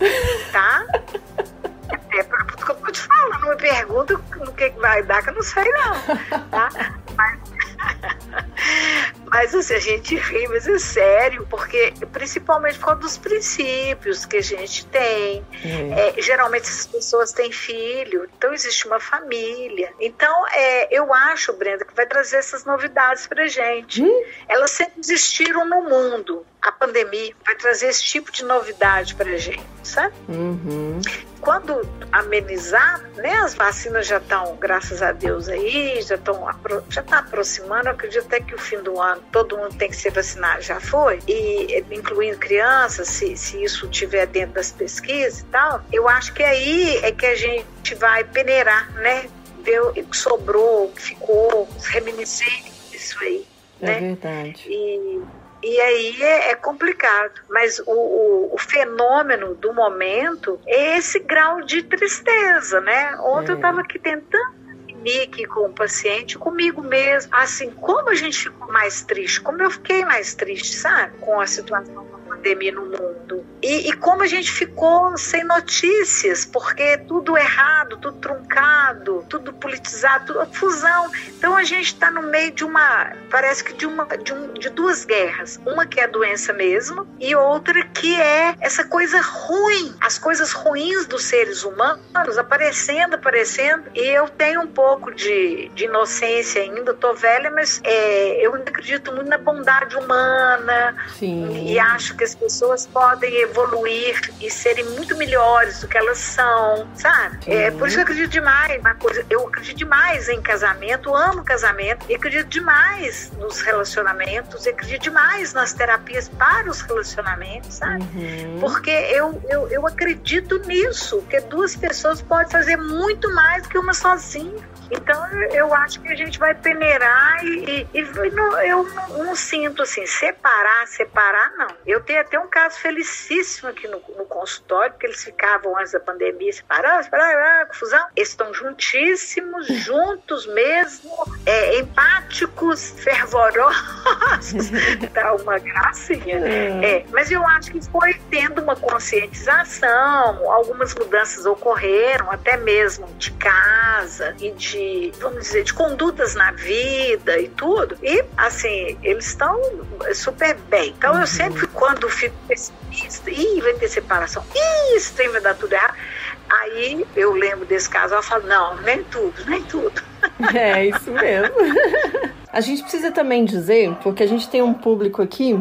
tá? até pra, porque eu tô te falando, não me pergunta o que vai dar, que eu não sei não, tá? Mas, mas assim, a gente ri, mas é sério, porque principalmente por causa dos princípios que a gente tem. É. É, geralmente essas pessoas têm filho, então existe uma família. Então, é, eu acho, Brenda, que vai trazer essas novidades pra gente. Hum? Elas sempre existiram no mundo. A pandemia vai trazer esse tipo de novidade pra gente, sabe? Uhum quando amenizar, né, as vacinas já estão, graças a Deus, aí, já estão já está aproximando, eu acredito até que o fim do ano todo mundo tem que ser vacinado, já foi, e incluindo crianças, se, se isso tiver dentro das pesquisas e tal, eu acho que aí é que a gente vai peneirar, né, ver o que sobrou, o que ficou, os reminiscentes disso aí. É né? verdade. E e aí é, é complicado. Mas o, o, o, fenômeno do momento é esse grau de tristeza, né? Ontem é. eu estava aqui tentando aqui com o paciente, comigo mesmo. Assim, como a gente ficou mais triste, como eu fiquei mais triste, sabe? Com a situação pandemia no mundo. E, e, como a gente ficou sem notícias, porque tudo errado, tudo truncado, tudo politizado, tudo fusão. Então a gente está no meio de uma, parece que de uma, de, um, de duas guerras. Uma que é a doença mesmo e outra que é essa coisa ruim, as coisas ruins dos seres humanos aparecendo, aparecendo. E eu tenho um pouco de, de inocência ainda, tô velha, mas é, eu acredito muito na bondade humana Sim. e acho que as pessoas podem evoluir e serem muito melhores do que elas são, sabe? É por isso que eu acredito demais na coisa. Eu acredito demais em casamento, amo casamento, e acredito demais nos relacionamentos, e acredito demais nas terapias para os relacionamentos, sabe? Uhum. Porque eu, eu, eu acredito nisso, que duas pessoas podem fazer muito mais do que uma sozinha. Então eu acho que a gente vai peneirar e, e, e eu não, não, sinto assim, separar, separar, não. Eu tenho até um caso felicíssimo aqui no, no consultório, porque eles ficavam antes da pandemia separados, separados, confusão. Eles estão juntíssimos, juntos mesmo, é, empáticos, fervorosos. tá uma gracinha. É. é, mas eu acho que foi tendo uma conscientização, algumas mudanças ocorreram, até mesmo de casa e de de, vamos dizer, de condutas na vida e tudo. E, assim, eles estão super bem. Então, eu sempre, quando fico pessimista, ih, vai ter separação, ih, isso tem vai dar tudo errado. Aí eu lembro desse caso, eu falo, não, nem tudo, nem tudo. É, isso mesmo. A gente precisa também dizer, porque a gente tem um público aqui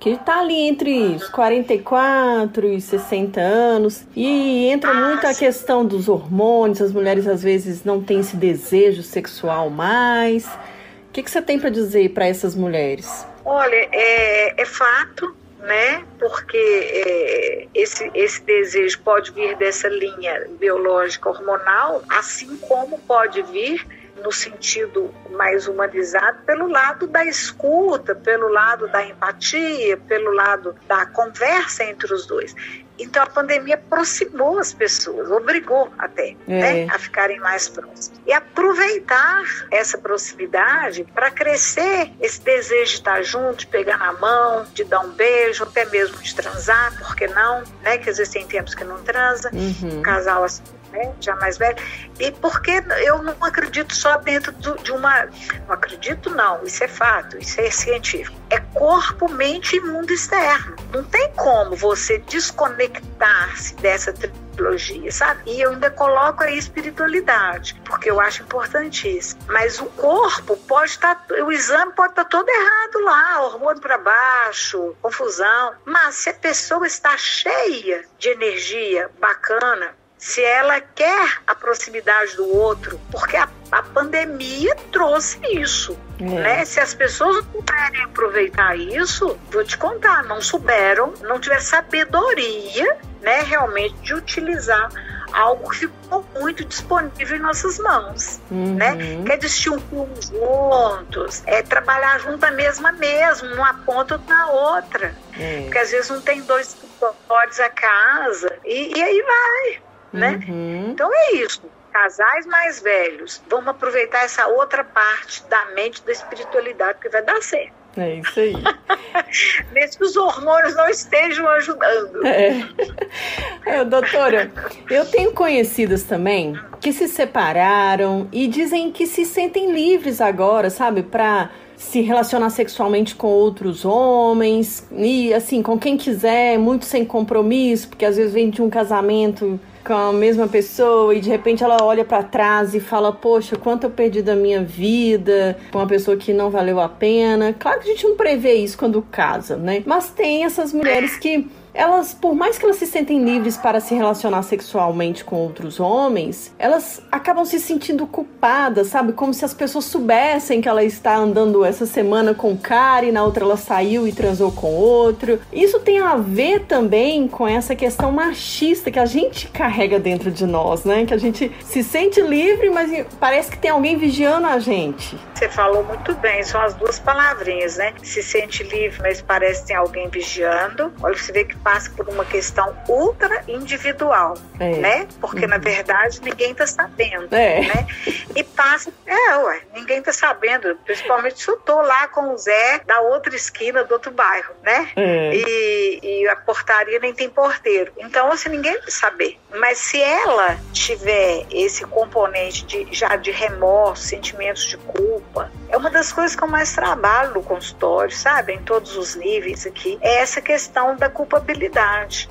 que está ali entre os 44 e 60 anos e entra muito a questão dos hormônios, as mulheres às vezes não têm esse desejo sexual mais. O que, que você tem para dizer para essas mulheres? Olha, é, é fato, né? Porque é, esse, esse desejo pode vir dessa linha biológica hormonal, assim como pode vir no sentido mais humanizado, pelo lado da escuta, pelo lado da empatia, pelo lado da conversa entre os dois. Então a pandemia aproximou as pessoas, obrigou até é. né, a ficarem mais próximas. E aproveitar essa proximidade para crescer esse desejo de estar junto, de pegar na mão, de dar um beijo, até mesmo de transar, por que não? Né? Que às vezes tem tempos que não transa, uhum. um casal assim né, já mais velho, e porque eu não acredito só dentro do, de uma. Não acredito, não, isso é fato, isso é científico. É corpo, mente e mundo externo. Não tem como você desconectar-se dessa trilogia, sabe? E eu ainda coloco aí espiritualidade, porque eu acho importantíssimo. Mas o corpo pode estar, tá, o exame pode estar tá todo errado lá, hormônio para baixo, confusão. Mas se a pessoa está cheia de energia bacana, se ela quer a proximidade do outro, porque a, a pandemia trouxe isso. É. Né? Se as pessoas não puderem aproveitar isso, vou te contar, não souberam, não tiveram sabedoria né, realmente de utilizar algo que ficou muito disponível em nossas mãos, uhum. né? Quer assistir um filme juntos, é trabalhar junto a mesma mesmo, numa ponta ou na outra. É. Porque às vezes não tem dois escritórios a casa e, e aí vai né? Uhum. Então é isso. Casais mais velhos, vamos aproveitar essa outra parte da mente da espiritualidade que vai dar certo. É isso aí. Mesmo que os hormônios não estejam ajudando. É. é. Doutora, eu tenho conhecidas também que se separaram e dizem que se sentem livres agora, sabe, para se relacionar sexualmente com outros homens e assim com quem quiser, muito sem compromisso, porque às vezes vem de um casamento com a mesma pessoa e de repente ela olha para trás e fala: Poxa, quanto eu perdi da minha vida com uma pessoa que não valeu a pena. Claro que a gente não prevê isso quando casa, né? Mas tem essas mulheres que elas, por mais que elas se sentem livres para se relacionar sexualmente com outros homens, elas acabam se sentindo culpadas, sabe? Como se as pessoas soubessem que ela está andando essa semana com um cara e na outra ela saiu e transou com outro. Isso tem a ver também com essa questão machista que a gente carrega dentro de nós, né? Que a gente se sente livre, mas parece que tem alguém vigiando a gente. Você falou muito bem, são as duas palavrinhas, né? Se sente livre, mas parece que tem alguém vigiando. Olha, você vê que passa por uma questão ultra individual, é. né? Porque uhum. na verdade ninguém está sabendo, é. né? E passa, é, ué, ninguém está sabendo, principalmente se eu tô lá com o Zé da outra esquina do outro bairro, né? É. E, e, a portaria nem tem porteiro. Então, assim, ninguém vai saber. Mas se ela tiver esse componente de, já de remorso, sentimentos de culpa, é uma das coisas que eu mais trabalho no consultório, sabe? Em todos os níveis aqui, é essa questão da culpabilidade,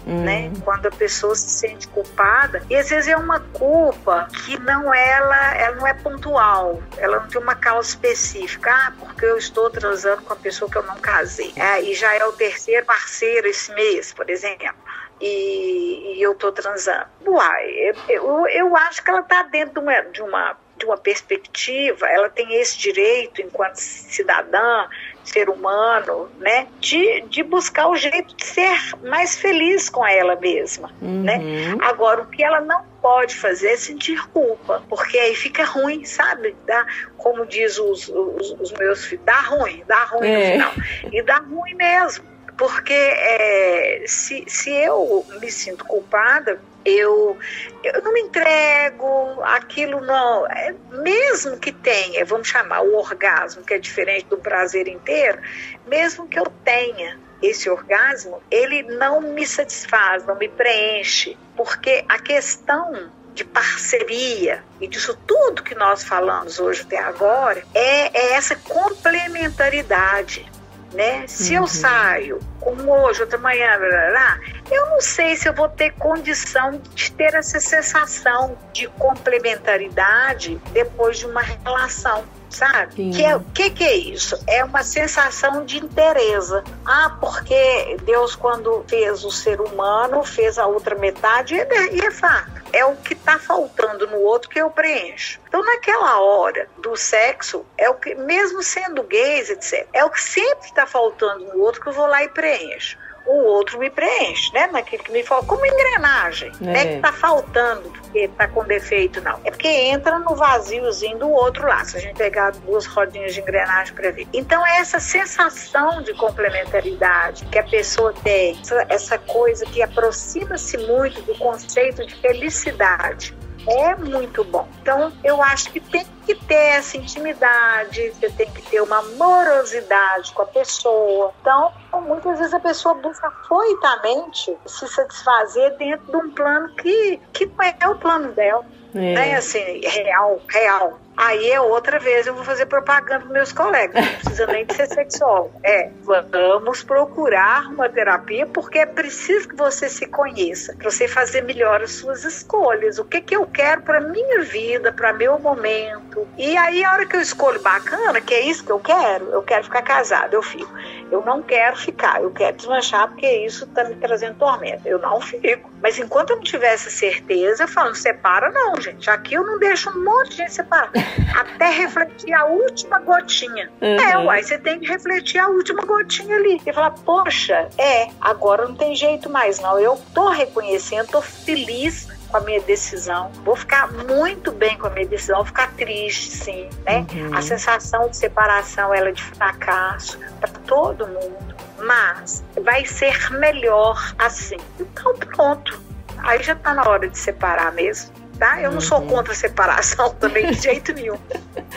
hum. né? Quando a pessoa se sente culpada, e às vezes é uma culpa que não ela, ela não é pontual, ela não tem uma causa específica, ah, porque eu estou transando com a pessoa que eu não casei, é, e já é o terceiro parceiro esse mês, por exemplo e, e eu tô transando. Uai, eu, eu, eu acho que ela tá dentro de uma, de uma de uma perspectiva, ela tem esse direito, enquanto cidadã, ser humano, né, de, de buscar o jeito de ser mais feliz com ela mesma, né? uhum. né? Agora, o que ela não pode fazer é sentir culpa, porque aí fica ruim, sabe? Dá, como diz os, os, os meus filhos, dá ruim, dá ruim é. no final. E dá ruim mesmo, porque é, se, se eu me sinto culpada, eu, eu não me entrego, aquilo não. É, mesmo que tenha, vamos chamar o orgasmo, que é diferente do prazer inteiro, mesmo que eu tenha esse orgasmo, ele não me satisfaz, não me preenche, porque a questão de parceria e disso tudo que nós falamos hoje até agora é, é essa complementaridade né? Se uhum. eu saio como hoje, outra manhã, blá, blá, blá, eu não sei se eu vou ter condição de ter essa sensação de complementaridade depois de uma relação sabe? Que, é, que que é isso? É uma sensação de interesse. Ah, porque Deus quando fez o ser humano, fez a outra metade, e é, e é fato é o que está faltando no outro que eu preencho. Então, naquela hora do sexo, é o que, mesmo sendo gays, etc., é o que sempre está faltando no outro que eu vou lá e preencho o outro me preenche, né? Naquilo que me falta, como engrenagem. É. Não é que tá faltando porque tá com defeito, não. É porque entra no vaziozinho do outro lá, se a gente pegar duas rodinhas de engrenagem para ver. Então, é essa sensação de complementaridade que a pessoa tem, essa, essa coisa que aproxima-se muito do conceito de felicidade é muito bom. Então, eu acho que tem que ter essa intimidade, você tem que ter uma morosidade com a pessoa. Então, muitas vezes a pessoa busca foitamente se satisfazer dentro de um plano que, que não é o plano dela. É. Né? Assim, real, real. Aí é outra vez eu vou fazer propaganda para meus colegas. Não precisa nem de ser sexólogo. É, vamos procurar uma terapia porque é preciso que você se conheça, para você fazer melhor as suas escolhas. O que, que eu quero para minha vida, para meu momento. E aí, a hora que eu escolho bacana, que é isso que eu quero, eu quero ficar casada, eu fico. Eu não quero ficar, eu quero desmanchar porque isso está me trazendo tormento. Eu não fico. Mas enquanto eu não tivesse certeza, eu falo, separa não, gente. Aqui eu não deixo um monte de gente separar até refletir a última gotinha. Uhum. É, uai, você tem que refletir a última gotinha ali. E falar, poxa, é, agora não tem jeito mais, não. Eu tô reconhecendo, tô feliz com a minha decisão. Vou ficar muito bem com a minha decisão, vou ficar triste, sim, né? Uhum. A sensação de separação, ela é de fracasso para todo mundo, mas vai ser melhor assim. Então pronto. Aí já tá na hora de separar mesmo tá? Eu não sou contra a separação também de jeito nenhum,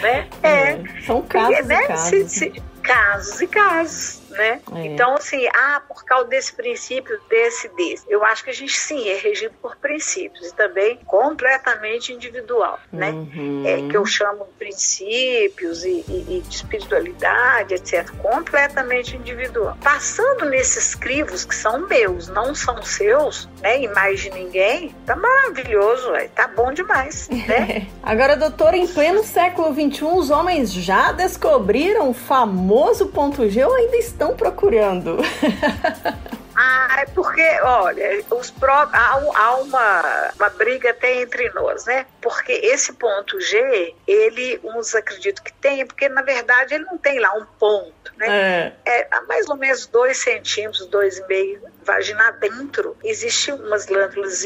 né? É. é. São casos, né? casos. Se, se, casos e casos né? É. Então, assim, ah, por causa desse princípio, desse, desse. Eu acho que a gente, sim, é regido por princípios e também completamente individual, né? Uhum. É, que eu chamo de princípios e, e, e, de espiritualidade, etc. Completamente individual. Passando nesses crivos que são meus, não são seus, né? E mais de ninguém, tá maravilhoso, véio, tá bom demais, né? Agora, doutora, em pleno século XXI, os homens já descobriram o famoso ponto G ou ainda estão estão procurando? Ah, é porque, olha, os pró há, há, uma, uma briga até entre nós, né? Porque esse ponto G, ele, uns acreditam que tem, porque na verdade ele não tem lá um ponto, né? É, é mais ou menos dois centímetros, dois e meio, vagina dentro, existem umas glândulas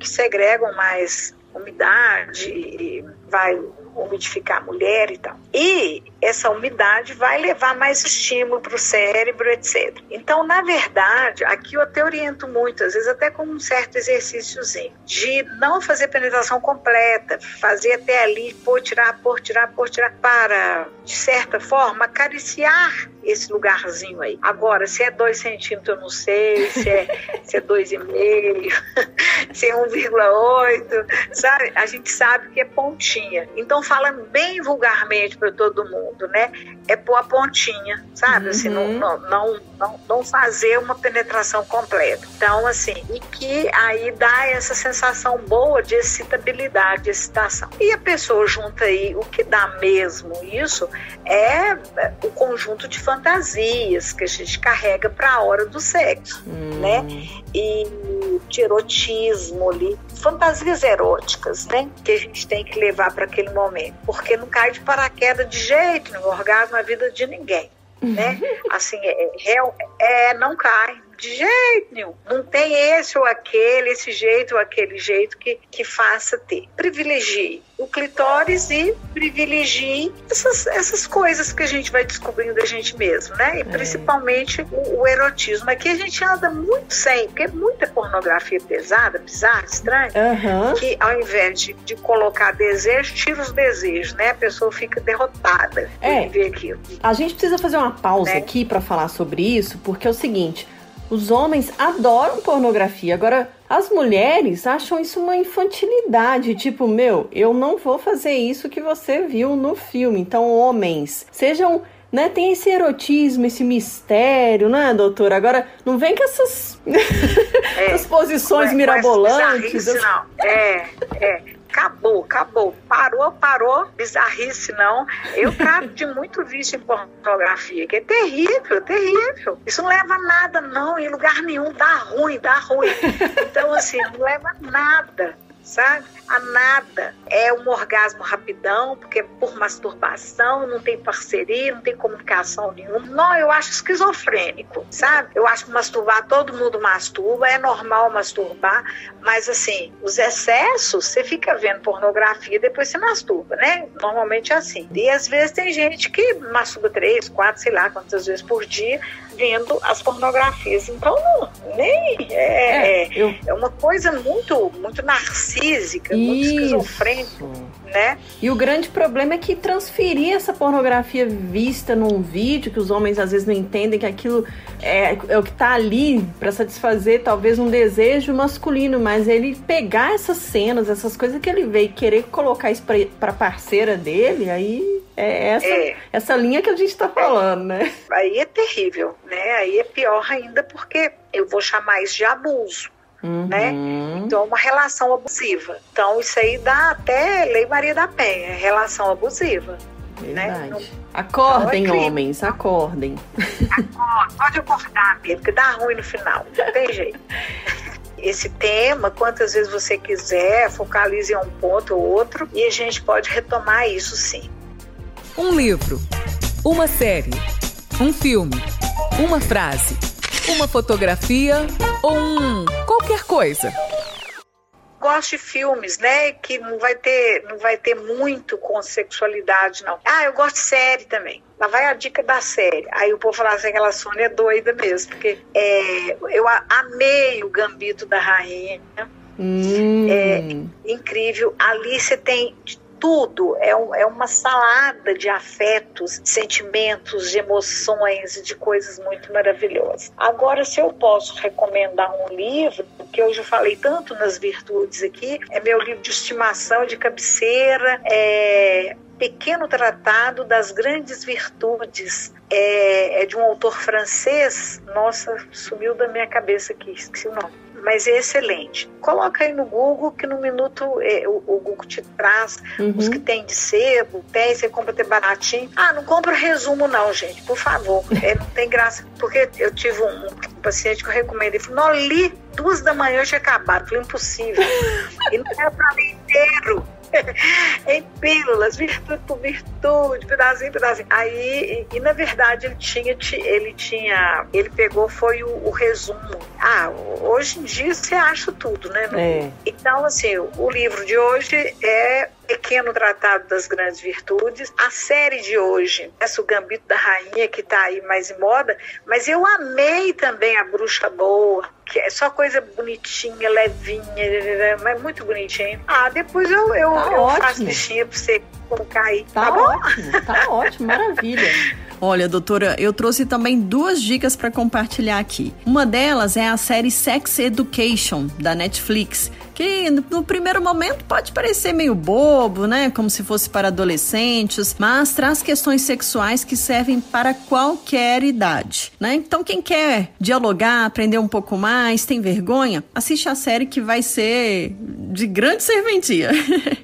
que segregam mais umidade e vai umidificar a mulher e tal. E essa umidade vai levar mais estímulo para o cérebro, etc. Então, na verdade, aqui eu até oriento muito, às vezes até com um certo exercíciozinho, de não fazer penetração completa, fazer até ali, pôr, tirar, pôr, tirar, pôr, tirar, para, de certa forma, acariciar esse lugarzinho aí. Agora, se é 2 centímetros, eu não sei, se é, se é 2,5, se é 1,8, sabe? A gente sabe que é pontinha. Então, falando bem vulgarmente para todo mundo, né? É pôr a pontinha, sabe? Uhum. Assim, não, não, não, não, fazer uma penetração completa. Então, assim, e que aí dá essa sensação boa de excitabilidade, de excitação. E a pessoa junta aí, o que dá mesmo isso é o conjunto de fantasias que a gente carrega para a hora do sexo, uhum. né? E de erotismo ali, fantasias eróticas, né? Que a gente tem que levar para aquele momento, porque não cai de paraquedas de jeito no orgasmo na vida de ninguém, né? Assim, é, é, é não cai, de jeito nenhum. Não tem esse ou aquele, esse jeito ou aquele jeito que, que faça ter. Privilegie o clitóris e privilegie essas, essas coisas que a gente vai descobrindo da gente mesmo, né? E é. principalmente o, o, erotismo. Aqui a gente anda muito sem, porque é muita pornografia pesada, bizarra, estranha, uhum. que ao invés de, de colocar desejo, tira os desejos, né? A pessoa fica derrotada é. ver aquilo. A gente precisa fazer uma pausa né? aqui para falar sobre isso, porque é o seguinte os homens adoram pornografia. Agora, as mulheres acham isso uma infantilidade. Tipo, meu, eu não vou fazer isso que você viu no filme. Então, homens, sejam né? Tem esse erotismo, esse mistério, né, doutora? Agora, não vem com essas, é, essas posições é, mirabolantes. Não, é, é acabou, acabou. Parou, parou, bizarrice não. Eu trato de muito vício em pornografia, que é terrível, terrível. Isso não leva a nada, não, em lugar nenhum. Dá ruim, dá ruim. Então, assim, não leva a nada sabe? A nada. É um orgasmo rapidão, porque por masturbação, não tem parceria, não tem comunicação nenhuma. Não, eu acho esquizofrênico, sabe? Eu acho que masturbar, todo mundo masturba, é normal masturbar, mas assim, os excessos, você fica vendo pornografia, depois você masturba, né? Normalmente é assim. E às vezes tem gente que masturba três, quatro, sei lá quantas vezes por dia, vendo as pornografias. Então, nem é, é, é, eu... é uma coisa muito, muito narcísica, Isso. muito esquizofrênica. Né? E o grande problema é que transferir essa pornografia vista num vídeo, que os homens às vezes não entendem que aquilo é, é o que está ali para satisfazer talvez um desejo masculino, mas ele pegar essas cenas, essas coisas que ele vê e querer colocar isso para parceira dele, aí é essa, é. essa linha que a gente está falando, né? Aí é terrível, né? Aí é pior ainda porque eu vou chamar isso de abuso. Uhum. Né? Então, é uma relação abusiva. Então, isso aí dá até Lei Maria da Penha, relação abusiva. Né? Verdade. Né? acordem, é homens, acordem. Acorde, pode acordar, mesmo, porque dá ruim no final, não tem jeito. esse tema quantas vezes você quiser, focalize em um ponto ou outro e a gente pode retomar isso sim. Um livro, uma série, um filme, uma frase, uma fotografia ou um qualquer coisa. Gosto de filmes, né, que não vai ter, não vai ter muito com sexualidade não. Ah, eu gosto de série também. Lá vai a dica da série. Aí o povo fala assim, aquela Sônia é doida mesmo, porque é, eu amei o Gambito da Rainha. Hum. É incrível. Ali você tem tudo é, um, é uma salada de afetos, sentimentos, de emoções de coisas muito maravilhosas. Agora, se eu posso recomendar um livro, que hoje eu falei tanto nas virtudes aqui, é meu livro de estimação de cabeceira, é Pequeno Tratado das Grandes Virtudes. É, é, de um autor francês. Nossa, sumiu da minha cabeça aqui, esqueci o nome mas é excelente. Coloca aí no Google que no minuto é, o, o, Google te traz uhum. os que tem de sebo, tem, você compra até baratinho. Ah, não compra resumo não, gente, por favor. É, não tem graça. Porque eu tive um, um paciente que eu recomendei, falou, não, li duas da manhã eu tinha acabado. Falei, impossível. e não era para ler inteiro. em pílulas, virtude por virtude, pedacinho, pedacinho. Aí, e, e, na verdade ele tinha, ele tinha, ele pegou foi o, o resumo. Ah, hoje em dia você acha tudo, né? É. Então, assim, o livro de hoje é Pequeno Tratado das Grandes Virtudes. A série de hoje, essa o Gambito da Rainha, que está aí mais em moda, mas eu amei também a Bruxa Boa, que é só coisa bonitinha, levinha, mas muito bonitinho. Ah, depois eu, eu, tá eu faço bichinha para você colocar aí. Tá, tá ótimo, tá ótimo, maravilha. Olha, doutora, eu trouxe também duas dicas para compartilhar aqui. Uma delas é a série Sex Education da Netflix, que no primeiro momento pode parecer meio bobo, né? Como se fosse para adolescentes, mas traz questões sexuais que servem para qualquer idade, né? Então, quem quer dialogar, aprender um pouco mais, tem vergonha, assiste a série que vai ser de grande serventia.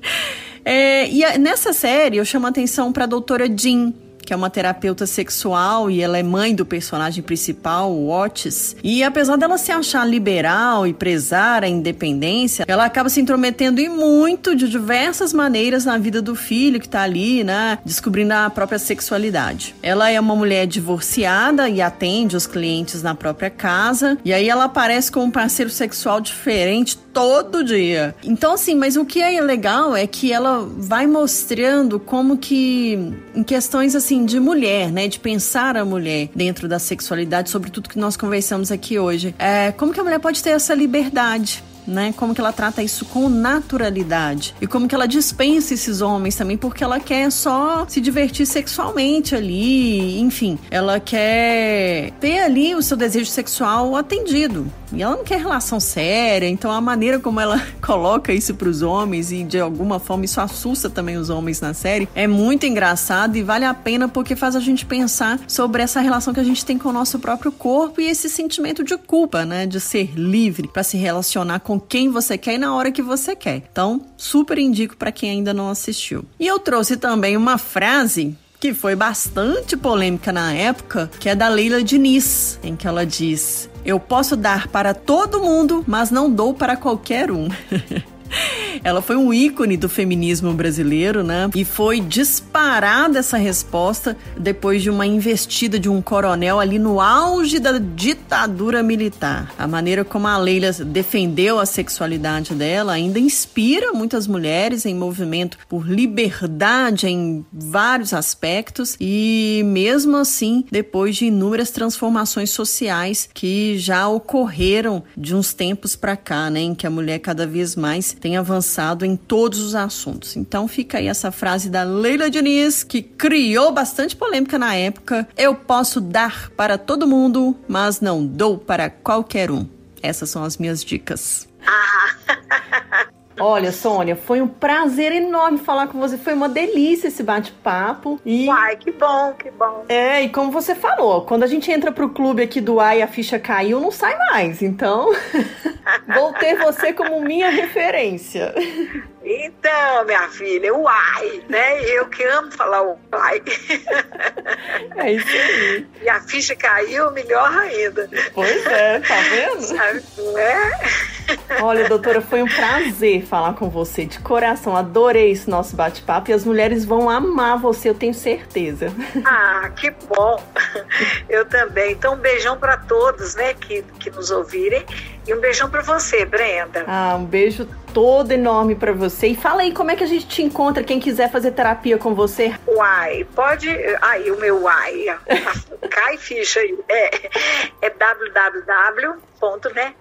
é, e nessa série eu chamo a atenção para a doutora Jean que é uma terapeuta sexual e ela é mãe do personagem principal, Otis. E apesar dela se achar liberal e prezar a independência, ela acaba se intrometendo em muito de diversas maneiras na vida do filho que tá ali, né, descobrindo a própria sexualidade. Ela é uma mulher divorciada e atende os clientes na própria casa, e aí ela aparece com um parceiro sexual diferente todo dia. Então, assim, mas o que é legal é que ela vai mostrando como que, em questões assim de mulher, né, de pensar a mulher dentro da sexualidade, sobre tudo que nós conversamos aqui hoje, é, como que a mulher pode ter essa liberdade né? Como que ela trata isso com naturalidade e como que ela dispensa esses homens também porque ela quer só se divertir sexualmente ali, enfim, ela quer ter ali o seu desejo sexual atendido. E ela não quer relação séria, então a maneira como ela coloca isso para os homens e de alguma forma isso assusta também os homens na série é muito engraçado e vale a pena porque faz a gente pensar sobre essa relação que a gente tem com o nosso próprio corpo e esse sentimento de culpa, né, de ser livre para se relacionar com quem você quer e na hora que você quer. Então, super indico para quem ainda não assistiu. E eu trouxe também uma frase que foi bastante polêmica na época, que é da Leila Diniz, em que ela diz: Eu posso dar para todo mundo, mas não dou para qualquer um. Ela foi um ícone do feminismo brasileiro, né? E foi disparada essa resposta depois de uma investida de um coronel ali no auge da ditadura militar. A maneira como a Leila defendeu a sexualidade dela ainda inspira muitas mulheres em movimento por liberdade em vários aspectos e mesmo assim, depois de inúmeras transformações sociais que já ocorreram de uns tempos para cá, né, em que a mulher cada vez mais tem avançado em todos os assuntos. Então fica aí essa frase da Leila Diniz, que criou bastante polêmica na época. Eu posso dar para todo mundo, mas não dou para qualquer um. Essas são as minhas dicas. Ah. Olha, Sônia, foi um prazer enorme falar com você. Foi uma delícia esse bate-papo. E... Uai, que bom, que bom. É, e como você falou, quando a gente entra pro clube aqui do Ai, a ficha caiu, não sai mais. Então, vou ter você como minha referência. Então, minha filha, uai, né? Eu que amo falar uai. É isso aí. E a ficha caiu, melhor ainda. Pois é, tá vendo? Sabe, é? Olha, doutora, foi um prazer falar com você, de coração. Adorei esse nosso bate-papo e as mulheres vão amar você, eu tenho certeza. Ah, que bom. Eu também. Então, um beijão para todos, né, que, que nos ouvirem. E um beijão para você, Brenda. Ah, um beijo todo enorme para você. E fala aí como é que a gente te encontra, quem quiser fazer terapia com você. Uai, pode. Aí, o meu uai. Cai ficha aí. É, é www. Né,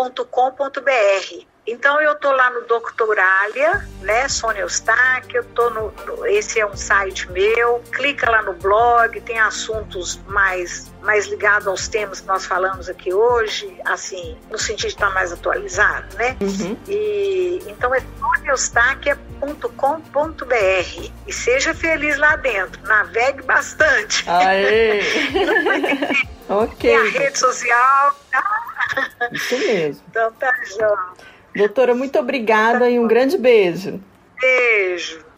soniaeustáquia.com.br Então eu tô lá no Doctoralia, né, Sônia Eustáquio, eu tô no, no, esse é um site meu, clica lá no blog, tem assuntos mais mais ligados aos temas que nós falamos aqui hoje, assim, no sentido de estar mais atualizado, né? Uhum. E então é soniaeustáquia.com.br e seja feliz lá dentro, navegue bastante. Aê! ok. Tem a rede social, tá? Isso mesmo. Então tá, João. Doutora, muito obrigada e um grande beijo. Beijo.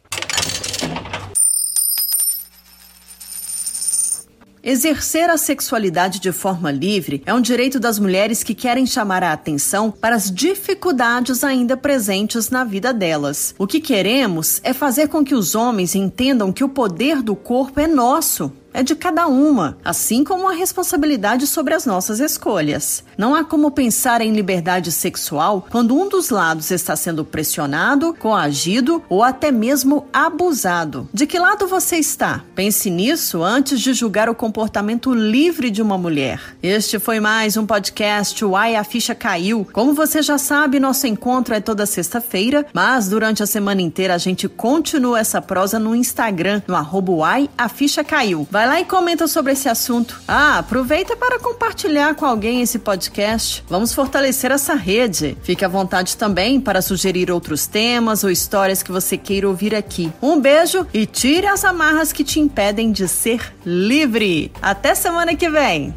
Exercer a sexualidade de forma livre é um direito das mulheres que querem chamar a atenção para as dificuldades ainda presentes na vida delas. O que queremos é fazer com que os homens entendam que o poder do corpo é nosso é de cada uma, assim como a responsabilidade sobre as nossas escolhas. Não há como pensar em liberdade sexual quando um dos lados está sendo pressionado, coagido ou até mesmo abusado. De que lado você está? Pense nisso antes de julgar o comportamento livre de uma mulher. Este foi mais um podcast Uai a Ficha Caiu. Como você já sabe, nosso encontro é toda sexta-feira, mas durante a semana inteira a gente continua essa prosa no Instagram, no arroba a Ficha Caiu. Vai Vai lá e comenta sobre esse assunto. Ah, aproveita para compartilhar com alguém esse podcast. Vamos fortalecer essa rede. Fique à vontade também para sugerir outros temas ou histórias que você queira ouvir aqui. Um beijo e tire as amarras que te impedem de ser livre. Até semana que vem.